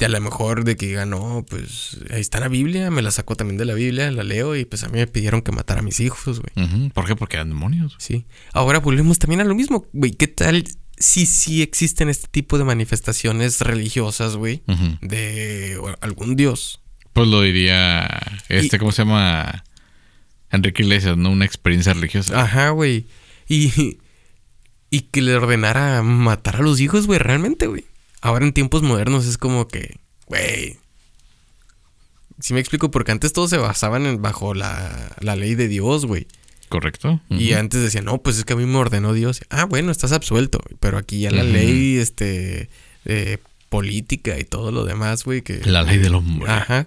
a lo mejor de que digan, no, pues ahí está la Biblia, me la saco también de la Biblia, la leo y pues a mí me pidieron que matara a mis hijos, güey. ¿Por qué? Porque eran demonios. Sí. Ahora volvemos también a lo mismo, güey. ¿Qué tal si sí existen este tipo de manifestaciones religiosas, güey? De algún dios. Pues lo diría este, Y- ¿cómo se llama? Enrique Iglesias, ¿no? Una experiencia religiosa. Ajá, güey. Y, y que le ordenara matar a los hijos, güey, realmente, güey. Ahora en tiempos modernos es como que, güey. Si me explico, porque antes todos se basaban en, bajo la, la ley de Dios, güey. ¿Correcto? Y antes decían, no, pues es que a mí me ordenó Dios. Ah, bueno, estás absuelto. Pero aquí ya la ley, este, eh, política y todo lo demás, güey, que... La ley del hombre. Ajá.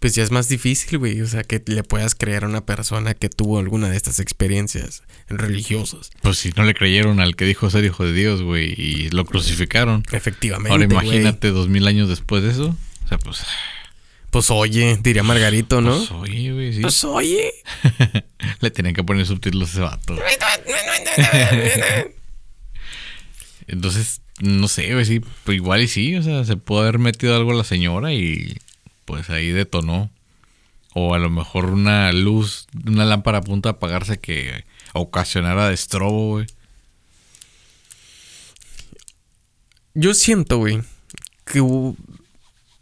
Pues ya es más difícil, güey. O sea, que le puedas creer a una persona que tuvo alguna de estas experiencias religiosas. Pues si no le creyeron al que dijo ser hijo de Dios, güey, y lo crucificaron. Efectivamente. Ahora imagínate dos mil años después de eso. O sea, pues... Pues oye, diría Margarito, ¿no? Pues oye, güey, sí. Pues oye. Le tenían que poner subtítulos a ese vato. Entonces, no sé, güey, sí, pues igual y sí, o sea, se pudo haber metido algo a la señora y pues ahí detonó. O a lo mejor una luz, una lámpara a punto de apagarse que ocasionara destrobo, güey. Yo siento, güey, que hubo-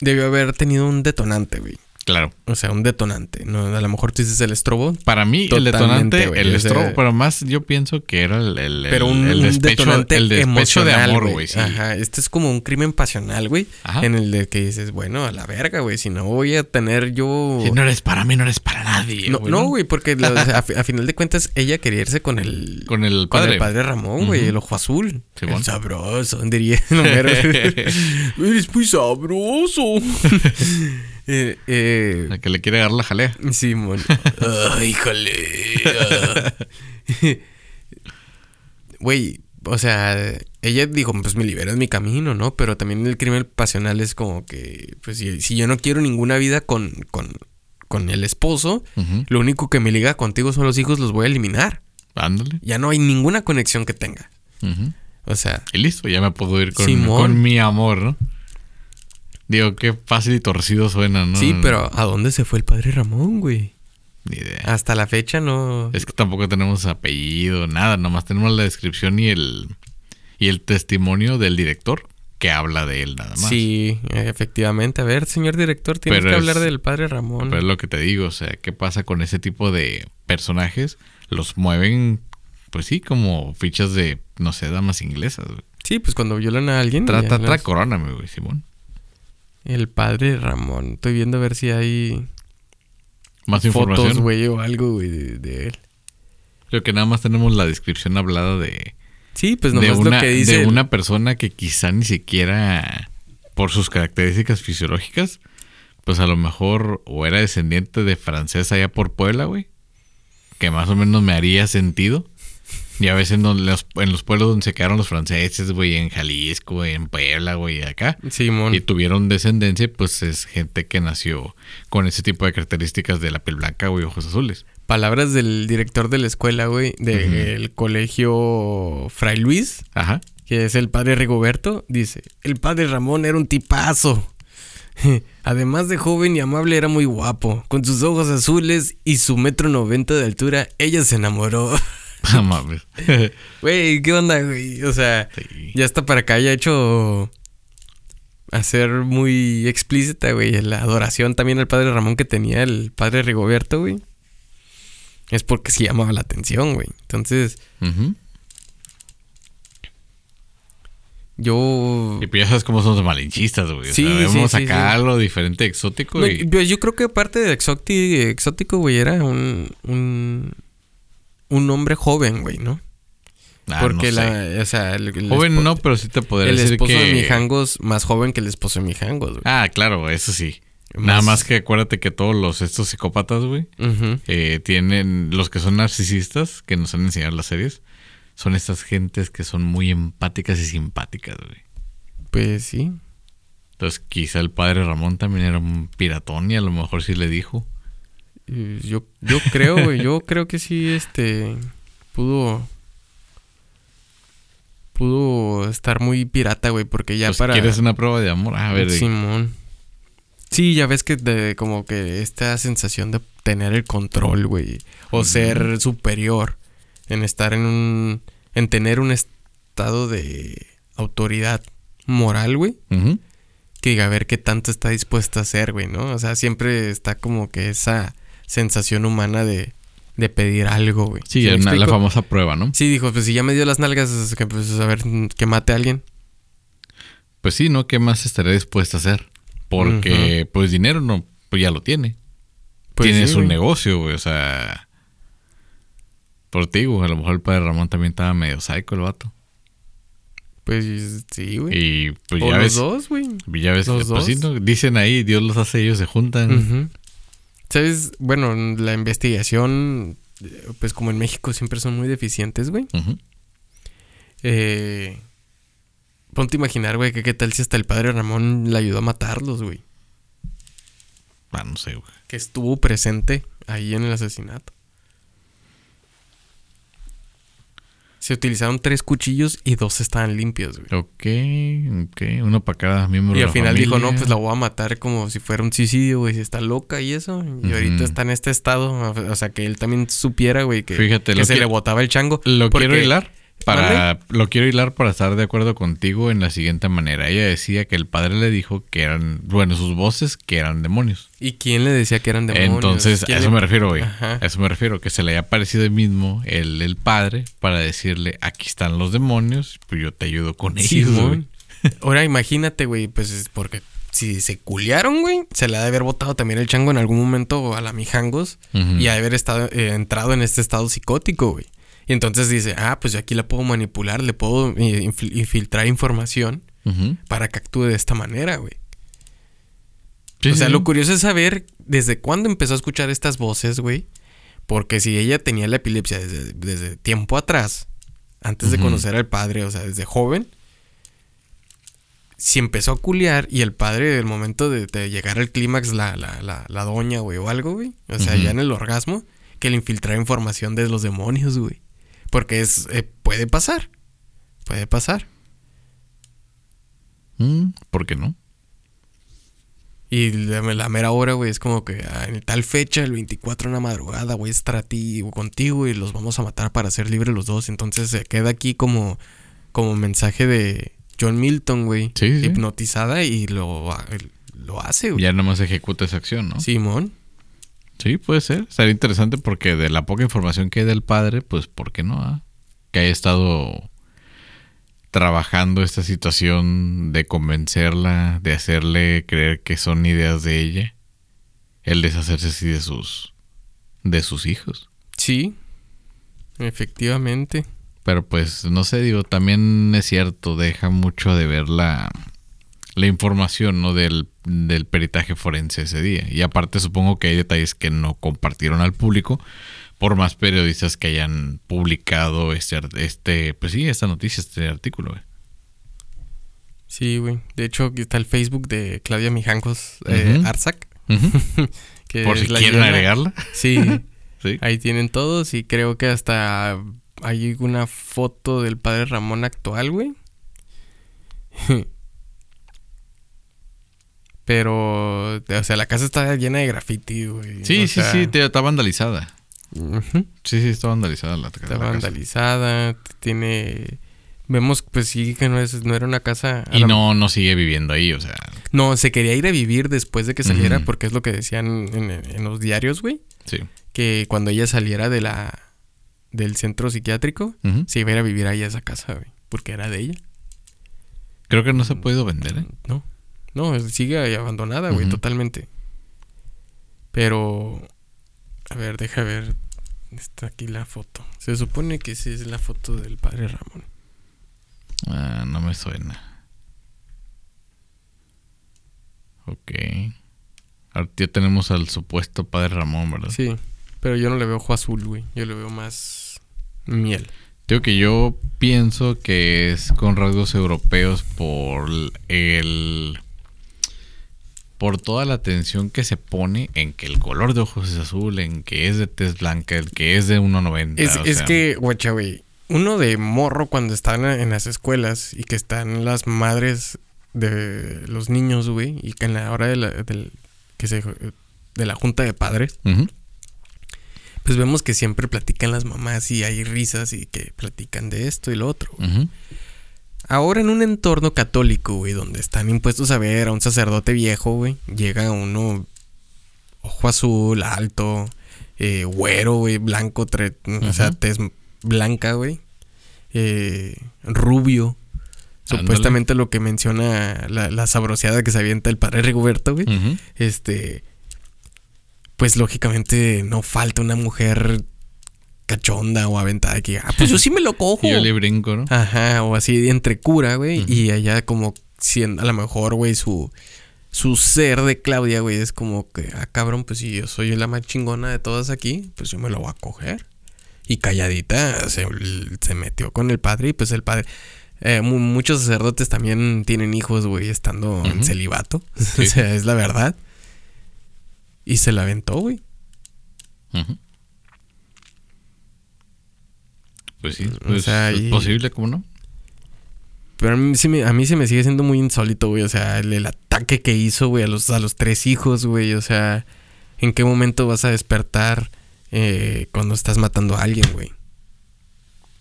debió haber tenido un detonante, güey. Claro. O sea, un detonante. No, a lo mejor tú dices el estrobo. Para mí, el detonante, el sea- estrobo, pero más yo pienso que era el, el, Pero un, el un despecho, detonante el despecho de amor, güey. sí. Ajá, este es como un crimen pasional, güey. Ajá. En el de que dices, bueno, a la verga, güey. Si no voy a tener yo... Si no eres para mí, no eres para nadie. No, no, güey, porque la- a, fi- a final de cuentas ella quería irse con el... Con el Con padre. el padre Ramón, güey, el ojo azul. Simón. El sabroso, diría. Eres muy sabroso. Eh, eh, El que le quiere dar la jalea. Simón. Ay, híjole. ah. Güey, o sea, ella dijo, pues me libero de mi camino, ¿no? Pero también el crimen pasional es como que, pues si, si yo no quiero ninguna vida con, con, con el esposo, lo único que me liga contigo son los hijos, los voy a eliminar. Ándale. Ya no hay ninguna conexión que tenga. O sea, Y listo, ya me puedo ir con, Simón. con mi amor, ¿no? Digo, qué fácil y torcido suena, ¿no? sí, pero ¿a dónde se fue el padre Ramón, güey? Ni idea. Hasta la fecha no... Es que tampoco tenemos apellido, nada, nomás tenemos la descripción y el y el testimonio del director que habla de él nada más. Sí, efectivamente. A ver, señor director, tienes Pero que es- hablar del padre Ramón. Pero es lo que te digo, o sea, ¿qué pasa con ese tipo de personajes? Los mueven, pues sí, como fichas de, no sé, damas inglesas. güey. Sí, pues cuando violan a alguien. Tra, ya tra, tra, las- coróname, güey, Simón. El padre Ramón. Estoy viendo a ver si hay Más fotos, güey, o algo, güey, de, de él. Creo que nada más tenemos la descripción hablada de, Sí, pues de, nomás una, lo que dice. de una persona que quizá ni siquiera por sus características fisiológicas, pues a lo mejor o era descendiente de francés allá por Puebla, güey. Que más o menos me haría sentido. Y a veces en los, en los pueblos donde se quedaron los franceses, güey, en Jalisco, en Puebla, güey, acá. Simón. Y tuvieron descendencia, pues es gente que nació con ese tipo de características de la piel blanca, güey, ojos azules. Palabras del director de la escuela, güey, del colegio Fray Luis, Ajá. que es el padre Rigoberto, dice: El padre Ramón era un tipazo. Además de joven y amable, era muy guapo. Con sus ojos azules y su metro noventa de altura, ella se enamoró. No mames. Güey, ¿qué onda, güey? O sea, Sí. ya está para acá, ya ha hecho hacer muy explícita, güey, la adoración también al padre Ramón que tenía el padre Rigoberto, güey. Es porque sí llamaba la atención, güey. Entonces, yo... Y pues ya sabes cómo son los malinchistas, güey. O Sí, sea, sí, vemos sí, acá sí. algo diferente, exótico. No, y... yo, yo creo que aparte de exóti- exótico, güey, era un, un, un hombre joven, güey, ¿no? Ah, Porque no sé. la, o sea, el, el Joven no, pero sí te podría el decir esposo que... de Mijangos más joven que el esposo de Mijangos, güey. Ah, claro, eso sí. Más- Nada más que acuérdate que todos los estos psicópatas, güey, eh, tienen... Los que son narcisistas, que nos han enseñado las series, son estas gentes que son muy empáticas y simpáticas, güey. Pues sí. Entonces quizá el padre Ramón también era un piratón y a lo mejor sí le dijo. Y Yo, yo creo, güey, yo creo que sí, este, pudo, pudo estar muy pirata, güey, porque ya Pues, para... ¿Quieres una prueba de amor? A ver, Simón. Sí, ya ves que de, como que esta sensación de tener el control, güey. O ser superior. En estar en un... En tener un estado de autoridad moral, güey. Que diga a ver qué tanto está dispuesto a hacer, güey, ¿no? O sea, siempre está como que esa sensación humana de, de pedir algo, güey. Sí, la famosa prueba, ¿no? Sí, dijo, pues si ya me dio las nalgas, es que, pues a ver, que mate a alguien. Pues sí, ¿no? ¿Qué más estaría dispuesta a hacer? Porque, pues dinero no, pues ya lo tiene. Pues tiene sí, su güey. negocio, güey. O sea. Por ti, güey. A lo mejor el padre Ramón también estaba medio psycho el vato. Pues sí, güey. Y pues o ya los ves. dos, güey. Ya ves, los pues sí, dos. ¿no? Dicen ahí, Dios los hace, ellos se juntan. Ujú. ¿Sabes? Bueno, la investigación, pues como en México siempre son muy deficientes, güey. Eh, ponte a imaginar, güey, que qué tal si hasta el padre Ramón le ayudó a matarlos, güey. Ah, no sé, güey. Que estuvo presente ahí en el asesinato. Se utilizaron tres cuchillos y dos estaban limpios, güey. Ok, ok. Uno para cada miembro Y de al la final dijo, no, pues la voy a matar como si fuera un suicidio, güey, si está loca y eso. Y ahorita está en este estado. O sea, que él también supiera, güey, que, Fíjate, que lo se que- le botaba el chango. Lo Porque- quiero hilar para lo quiero hilar para estar de acuerdo contigo en la siguiente manera. Ella decía que el padre le dijo que eran, bueno, sus voces que eran demonios. ¿Y quién le decía que eran demonios? Entonces, a ¿Quién eso le- me refiero, güey. A eso me refiero, que se le haya aparecido el mismo el, el padre para decirle, aquí están los demonios, pues yo te ayudo con ellos. Güey". Ahora imagínate, güey, pues es porque si se culiaron, güey, se le ha de haber botado también el chango en algún momento a la mijangos Ujú. y ha de haber estado, eh, entrado en este estado psicótico, güey. Y entonces dice, ah, pues yo aquí la puedo manipular, le puedo eh, infil- infiltrar información para que actúe de esta manera, güey. Sí, o sea, sí. lo curioso es saber desde cuándo empezó a escuchar estas voces, güey. Porque si ella tenía la epilepsia desde, desde tiempo atrás, antes de conocer al padre, o sea, desde joven, si empezó a culiar y el padre, del momento de, de llegar al clímax, la, la, la, la doña, güey, o algo, güey, o sea, ya en el orgasmo, que le infiltrara información de los demonios, güey. Porque es, eh, puede pasar, puede pasar. Mm, ¿Por qué no? Y la, la mera hora, güey, es como que ah, en tal fecha, el 24 en la madrugada, voy a estar a ti o contigo y los vamos a matar para ser libres los dos. Entonces se queda aquí como, como mensaje de John Milton, güey. Sí, sí. Hipnotizada y lo, lo hace, güey. Ya nomás ejecuta esa acción, ¿no? Simón. Sí, puede ser. Sería interesante porque de la poca información que hay del padre, pues, ¿por qué no? ah? Que haya estado trabajando esta situación de convencerla, de hacerle creer que son ideas de ella. El deshacerse así de sus de sus hijos. Sí. Efectivamente. Pero pues, no sé, digo, también es cierto, deja mucho de ver la, la información, ¿no? Del, del peritaje forense ese día. Y aparte supongo que hay detalles que no compartieron al público, por más periodistas que hayan publicado este, este pues sí, esta noticia, este artículo. güey. Sí, güey. De hecho, aquí está el Facebook de Claudia Mijancos eh. Arzac. Que Por si quieren llena. agregarla. Sí. Sí. Ahí tienen todos y creo que hasta hay una foto del padre Ramón actual, güey. Pero, o sea, la casa está llena de graffiti, güey. Sí, O sí, sea, sí, te- está vandalizada. Sí, sí, está vandalizada la, Está la casa. vandalizada, tiene... Vemos, pues sí, que no, es, no era una casa... Y la- no, no sigue viviendo ahí, o sea. No, se quería ir a vivir después de que saliera, porque es lo que decían en, en los diarios, güey. Sí. Que cuando ella saliera de la... Del centro psiquiátrico, Ujú. se iba a ir a vivir ahí a esa casa, güey. Porque era de ella. Creo que no se ha podido vender, ¿eh? No. No, sigue ahí abandonada, güey, totalmente. Pero. A ver, deja ver. Está aquí la foto. Se supone que sí es la foto del padre Ramón. Ah, no me suena. Ok. Ahora ya tenemos al supuesto padre Ramón, ¿verdad? Sí. Pero yo no le veo ojo azul, güey. Yo le veo más miel. Digo que yo pienso que es con rasgos europeos por el... Por toda la atención que se pone en que el color de ojos es azul, en que es de tez blanca, el que es de 1.90. Es, es sea, que, guacha, güey. uno de morro cuando están en las escuelas y que están las madres de los niños, güey, y que en la hora de la, del- que se, de la junta de padres, pues vemos que siempre platican las mamás y hay risas y que platican de esto y lo otro. güey. Ahora en un entorno católico, güey, donde están impuestos a ver a un sacerdote viejo, güey, llega uno ojo azul, alto, eh, güero, güey, blanco, tre- o sea, tez blanca, güey, eh, rubio. Ándale. Supuestamente lo que menciona la, la sabroseada que se avienta el padre Rigoberto, güey. Este. Pues lógicamente no falta una mujer cachonda o aventada que, ah, pues yo sí me lo cojo. Y yo le brinco, ¿no? Ajá, o así entre cura, güey. Y allá como siendo, a lo mejor, güey, su, su ser de Claudia, güey, es como que, ah, cabrón, pues si yo soy la más chingona de todas aquí, pues yo me lo voy a coger. Y calladita se, se metió con el padre y pues el padre... eh, mu- muchos sacerdotes también tienen hijos, güey, estando en celibato. Sí. o sea, es la verdad. Y se la aventó, güey. Ujú. Pues sí, O pues sea, es y- posible, ¿cómo no? Pero a mí, sí me, a mí se me sigue siendo muy insólito, güey. O sea, el, el ataque que hizo, güey, a los, a los tres hijos, güey. O sea, ¿en qué momento vas a despertar eh, cuando estás matando a alguien, güey?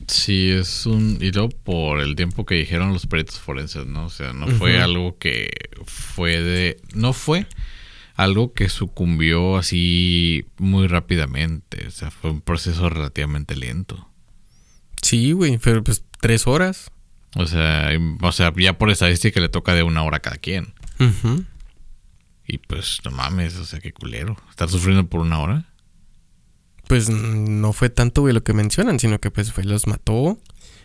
Sí, es un... Y luego por el tiempo que dijeron los peritos forenses, ¿no? O sea, no fue algo que fue de... No fue algo que sucumbió así muy rápidamente. O sea, fue un proceso relativamente lento. Sí, güey, pero pues tres horas. O sea, o sea, ya por estadística le toca de una hora a cada quien. Y pues no mames, o sea, qué culero. Estar sufriendo por una hora. Pues no fue tanto, güey, lo que mencionan, sino que pues fue, los mató.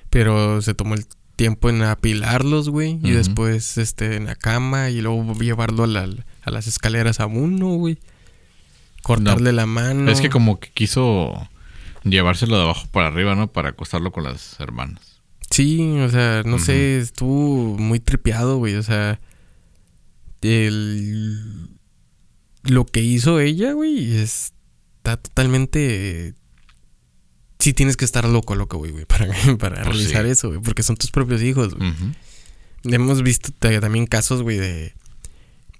Pero se tomó el tiempo en apilarlos, güey. Y después, este, en la cama. Y luego llevarlo a, la- a las escaleras a uno, güey. Cortarle la mano. Es que como que quiso llevárselo de abajo para arriba, ¿no? Para acostarlo con las hermanas. Sí, o sea, no sé, estuvo muy tripeado, güey. O sea, el... lo que hizo ella, güey, está totalmente... Sí tienes que estar loco, loco, güey, güey, para, para Pues realizar sí. eso, güey, porque son tus propios hijos, güey. Hemos visto ta- también casos, güey, de,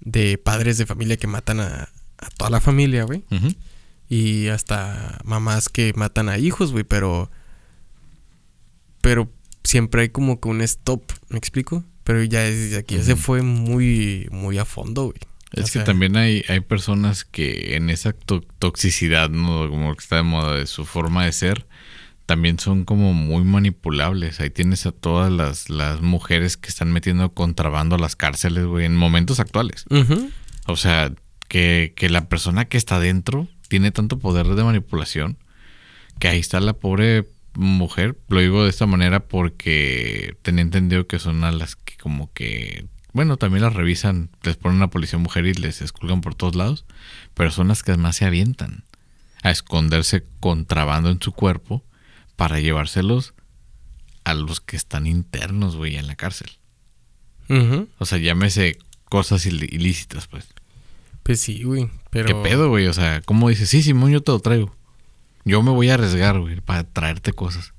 de padres de familia que matan a, a toda la familia, güey. Ujú. Y hasta mamás que matan a hijos, güey, pero. Pero siempre hay como que un stop, ¿me explico? Pero ya es, aquí ya se fue muy, muy a fondo, güey. Es O que sea, también hay, hay personas que en esa to- toxicidad, ¿no? Como que está de moda de su forma de ser, también son como muy manipulables. Ahí tienes a todas las, las mujeres que están metiendo contrabando a las cárceles, güey, en momentos actuales. O sea, que, que la persona que está dentro tiene tanto poder de manipulación que ahí está la pobre mujer. Lo digo de esta manera porque tenía entendido que son a las que como que... Bueno, también las revisan, les ponen a policía mujer y les esculgan por todos lados, pero son las que además se avientan a esconderse contrabando en su cuerpo para llevárselos a los que están internos, güey, en la cárcel. O sea, llámese cosas il- ilícitas, pues. Pues sí, güey. Pero. ¿Qué pedo, güey? O sea, ¿cómo dices? Sí, Simón, yo te lo traigo. Yo me voy a arriesgar, güey, para traerte cosas.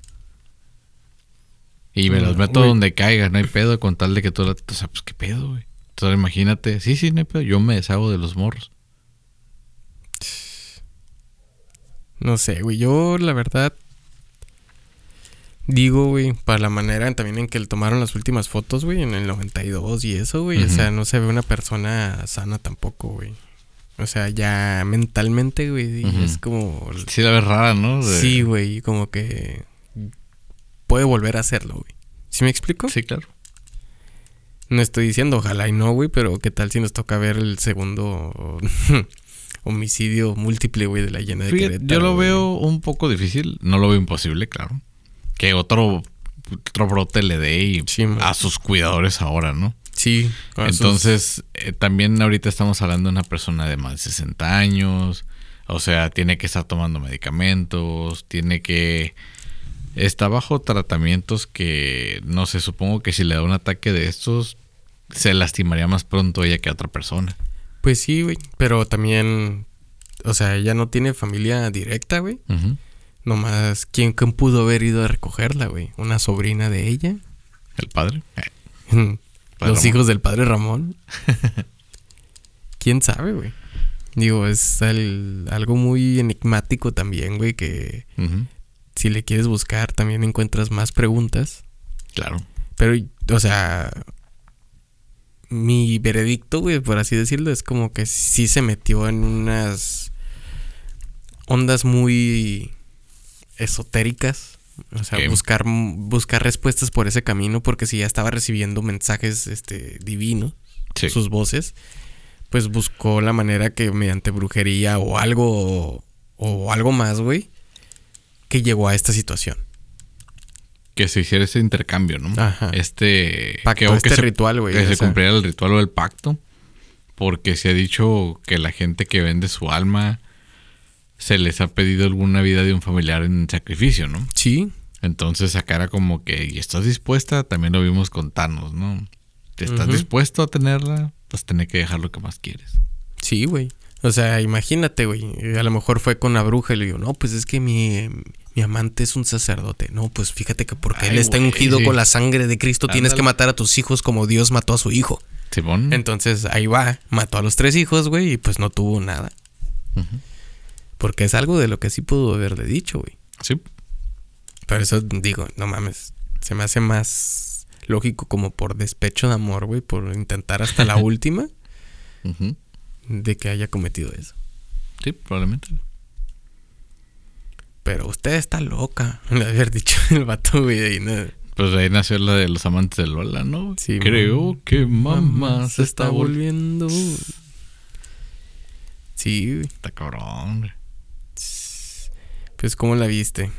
Y me Mm, las meto güey. donde caiga, no hay pedo, con tal de que tú la... O sea, pues, ¿qué pedo, güey? Entonces, imagínate. Sí, sí, no hay pedo. Yo me deshago de los morros. No sé, güey. Yo, la verdad. Digo, güey, para la manera también en que le tomaron las últimas fotos, güey, en el 92 y eso, güey. O Ujú. sea, no se ve una persona sana tampoco, güey. O sea, ya mentalmente, güey, es como... Sí, la ves rara, ¿no? De- Sí, güey, como que puede volver a hacerlo, güey. ¿Sí me explico? Sí, claro. No estoy diciendo ojalá y no, güey, pero qué tal si nos toca ver el segundo homicidio múltiple, güey, de la llena de Fíjate, Querétaro, yo lo veo un poco difícil. No lo veo imposible, claro. Que otro, otro brote le dé y Sí, a sus cuidadores ahora, ¿no? Sí. Entonces, eh, también ahorita estamos hablando de una persona de más de 60 años. O sea, tiene que estar tomando medicamentos, tiene que... Está bajo tratamientos que, no sé, supongo que si le da un ataque de estos, se lastimaría más pronto ella que a otra persona. Pues sí, güey, pero también, o sea, ella no tiene familia directa, güey. Nomás, ¿quién, quién pudo haber ido a recogerla, güey? ¿Una sobrina de ella? ¿El padre? Eh, Los Ramón. hijos del padre Ramón. ¿Quién sabe, güey? Digo, es el- algo muy enigmático también, güey, que si le quieres buscar también encuentras más preguntas. Claro. Pero, o sea, mi veredicto, güey, por así decirlo, es como que sí se metió en unas ondas muy esotéricas. O sea, buscar, buscar respuestas por ese camino, porque si ya estaba recibiendo mensajes este, divinos, Sí. sus voces, pues buscó la manera que mediante brujería o algo, o algo más, güey, que llegó a esta situación. Que se hiciera ese intercambio, ¿no? Ajá. Este... Pacto, que, este que se- ritual, güey, Que se sea. cumpliera el ritual o el pacto. Porque se ha dicho que la gente que vende su alma se les ha pedido alguna vida de un familiar en sacrificio, ¿no? Sí, Entonces acá era como que, ¿y estás dispuesta? También lo vimos con Thanos, ¿no? ¿Estás dispuesto a tenerla? Pues tener que dejar lo que más quieres. Sí, güey. O sea, imagínate, güey. A lo mejor fue con la bruja y le digo, no, pues es que mi, mi amante es un sacerdote. No, pues fíjate que porque él está güey, ungido sí. con la sangre de Cristo, tienes que matar a tus hijos como Dios mató a su hijo. Simón. Entonces ahí va, mató a los tres hijos, güey, y pues no tuvo nada. Porque es algo de lo que sí pudo haberle dicho, güey. Sí. Por eso digo, no mames, se me hace más lógico como por despecho de amor, güey, por intentar hasta la última de que haya cometido eso. Sí, probablemente. Pero usted está loca, le haber dicho el vato, güey, y. Pues ahí nació la de los amantes de Lola, ¿no? Sí, Creo que mamá se está volviendo. Sí, güey. Está cabrón. güey. Pues ¿cómo la viste?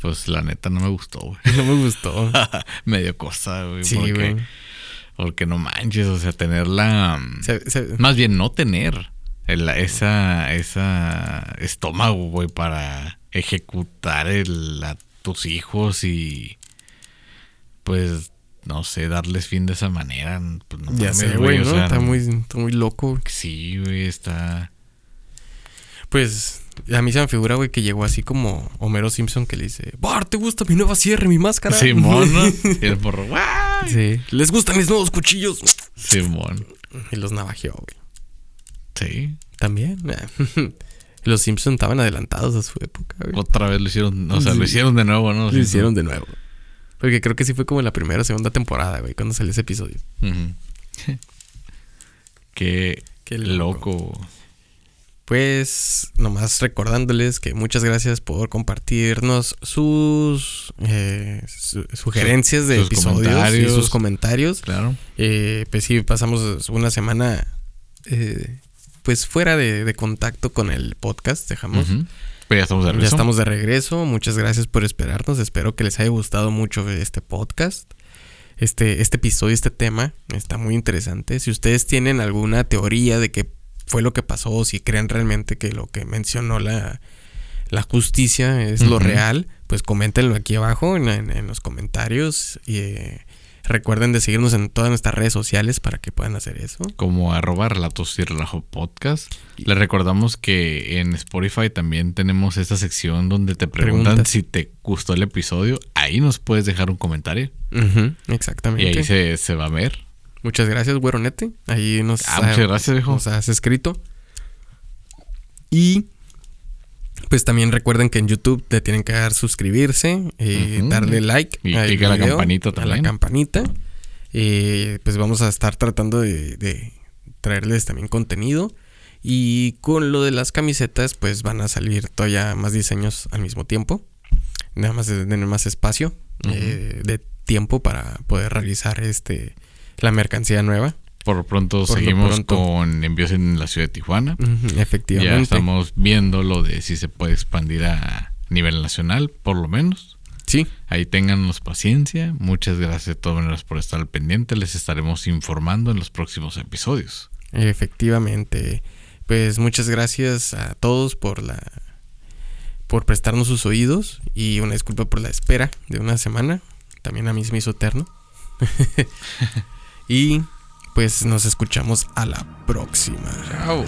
Pues la neta no me gustó, güey. No me gustó. me dio cosa, güey. Sí, porque, güey. porque no manches, o sea, tenerla. Se- se- Más bien no tener el- esa, esa estómago, güey, para ejecutar el, a tus hijos y pues no sé, darles fin de esa manera. Pues no ya sé, güey, o ¿no? sea, está, muy, está muy loco. Sí, güey, está. Pues a mí se me figura, güey, que llegó así como Homero Simpson que le dice, Bart, ¿te gusta mi nueva cierre, mi máscara? Simón, ¿no? Y el porro, ¡guay! sí. ¿Les gustan mis nuevos cuchillos? Simón. Y los navajeó, güey. Sí. También. Los Simpson estaban adelantados a su época, güey. Otra vez lo hicieron, o sea, Sí. lo hicieron de nuevo, ¿no? Lo hicieron de nuevo. Porque creo que sí fue como la primera o segunda temporada, güey, cuando salió ese episodio. Qué, Qué loco. loco. Pues nomás recordándoles que muchas gracias por compartirnos sus eh, su- sugerencias de sus episodios y sus comentarios. Claro. Eh, pues sí, pasamos una semana eh, pues fuera de, de contacto con el podcast, dejamos. Pero ya estamos de Ya regreso. estamos de regreso. Muchas gracias por esperarnos. Espero que les haya gustado mucho este podcast. Este, este episodio, este tema está muy interesante. Si ustedes tienen alguna teoría de qué fue lo que pasó, o si creen realmente que lo que mencionó la, la justicia es lo real, pues coméntenlo aquí abajo en, en- en los comentarios. Y eh, recuerden de seguirnos en todas nuestras redes sociales para que puedan hacer eso. como arroba relatos y relajo podcast. Les recordamos que en Spotify también tenemos esta sección donde te preguntan Preguntas. si te gustó el episodio. Ahí nos puedes dejar un comentario Ujú, y exactamente. ahí se, se va a ver. Muchas gracias, güeronete. Ahí nos, Ah, muchas gracias, viejo. nos has escrito. Y pues también recuerden que en YouTube te tienen que dar suscribirse, eh, darle like Y al clic a la campanita A la también. campanita. Eh, pues vamos a estar tratando de, de traerles también contenido. Y con lo de las camisetas, pues van a salir todavía más diseños al mismo tiempo. Nada más de tener más espacio eh, de tiempo para poder realizar este la mercancía nueva. Por lo pronto Por seguimos pronto. con envíos en la ciudad de Tijuana. Ujú, Ya efectivamente. estamos viendo lo de si se puede expandir a nivel nacional, por lo menos. Sí, Ahí téngannos paciencia. Muchas gracias de todas maneras por estar al pendiente. Les estaremos informando en los próximos episodios. efectivamente. Pues muchas gracias a todos por la por prestarnos sus oídos y una disculpa por la espera de una semana. También a mí se me hizo eterno. y pues nos escuchamos a la próxima. Chao.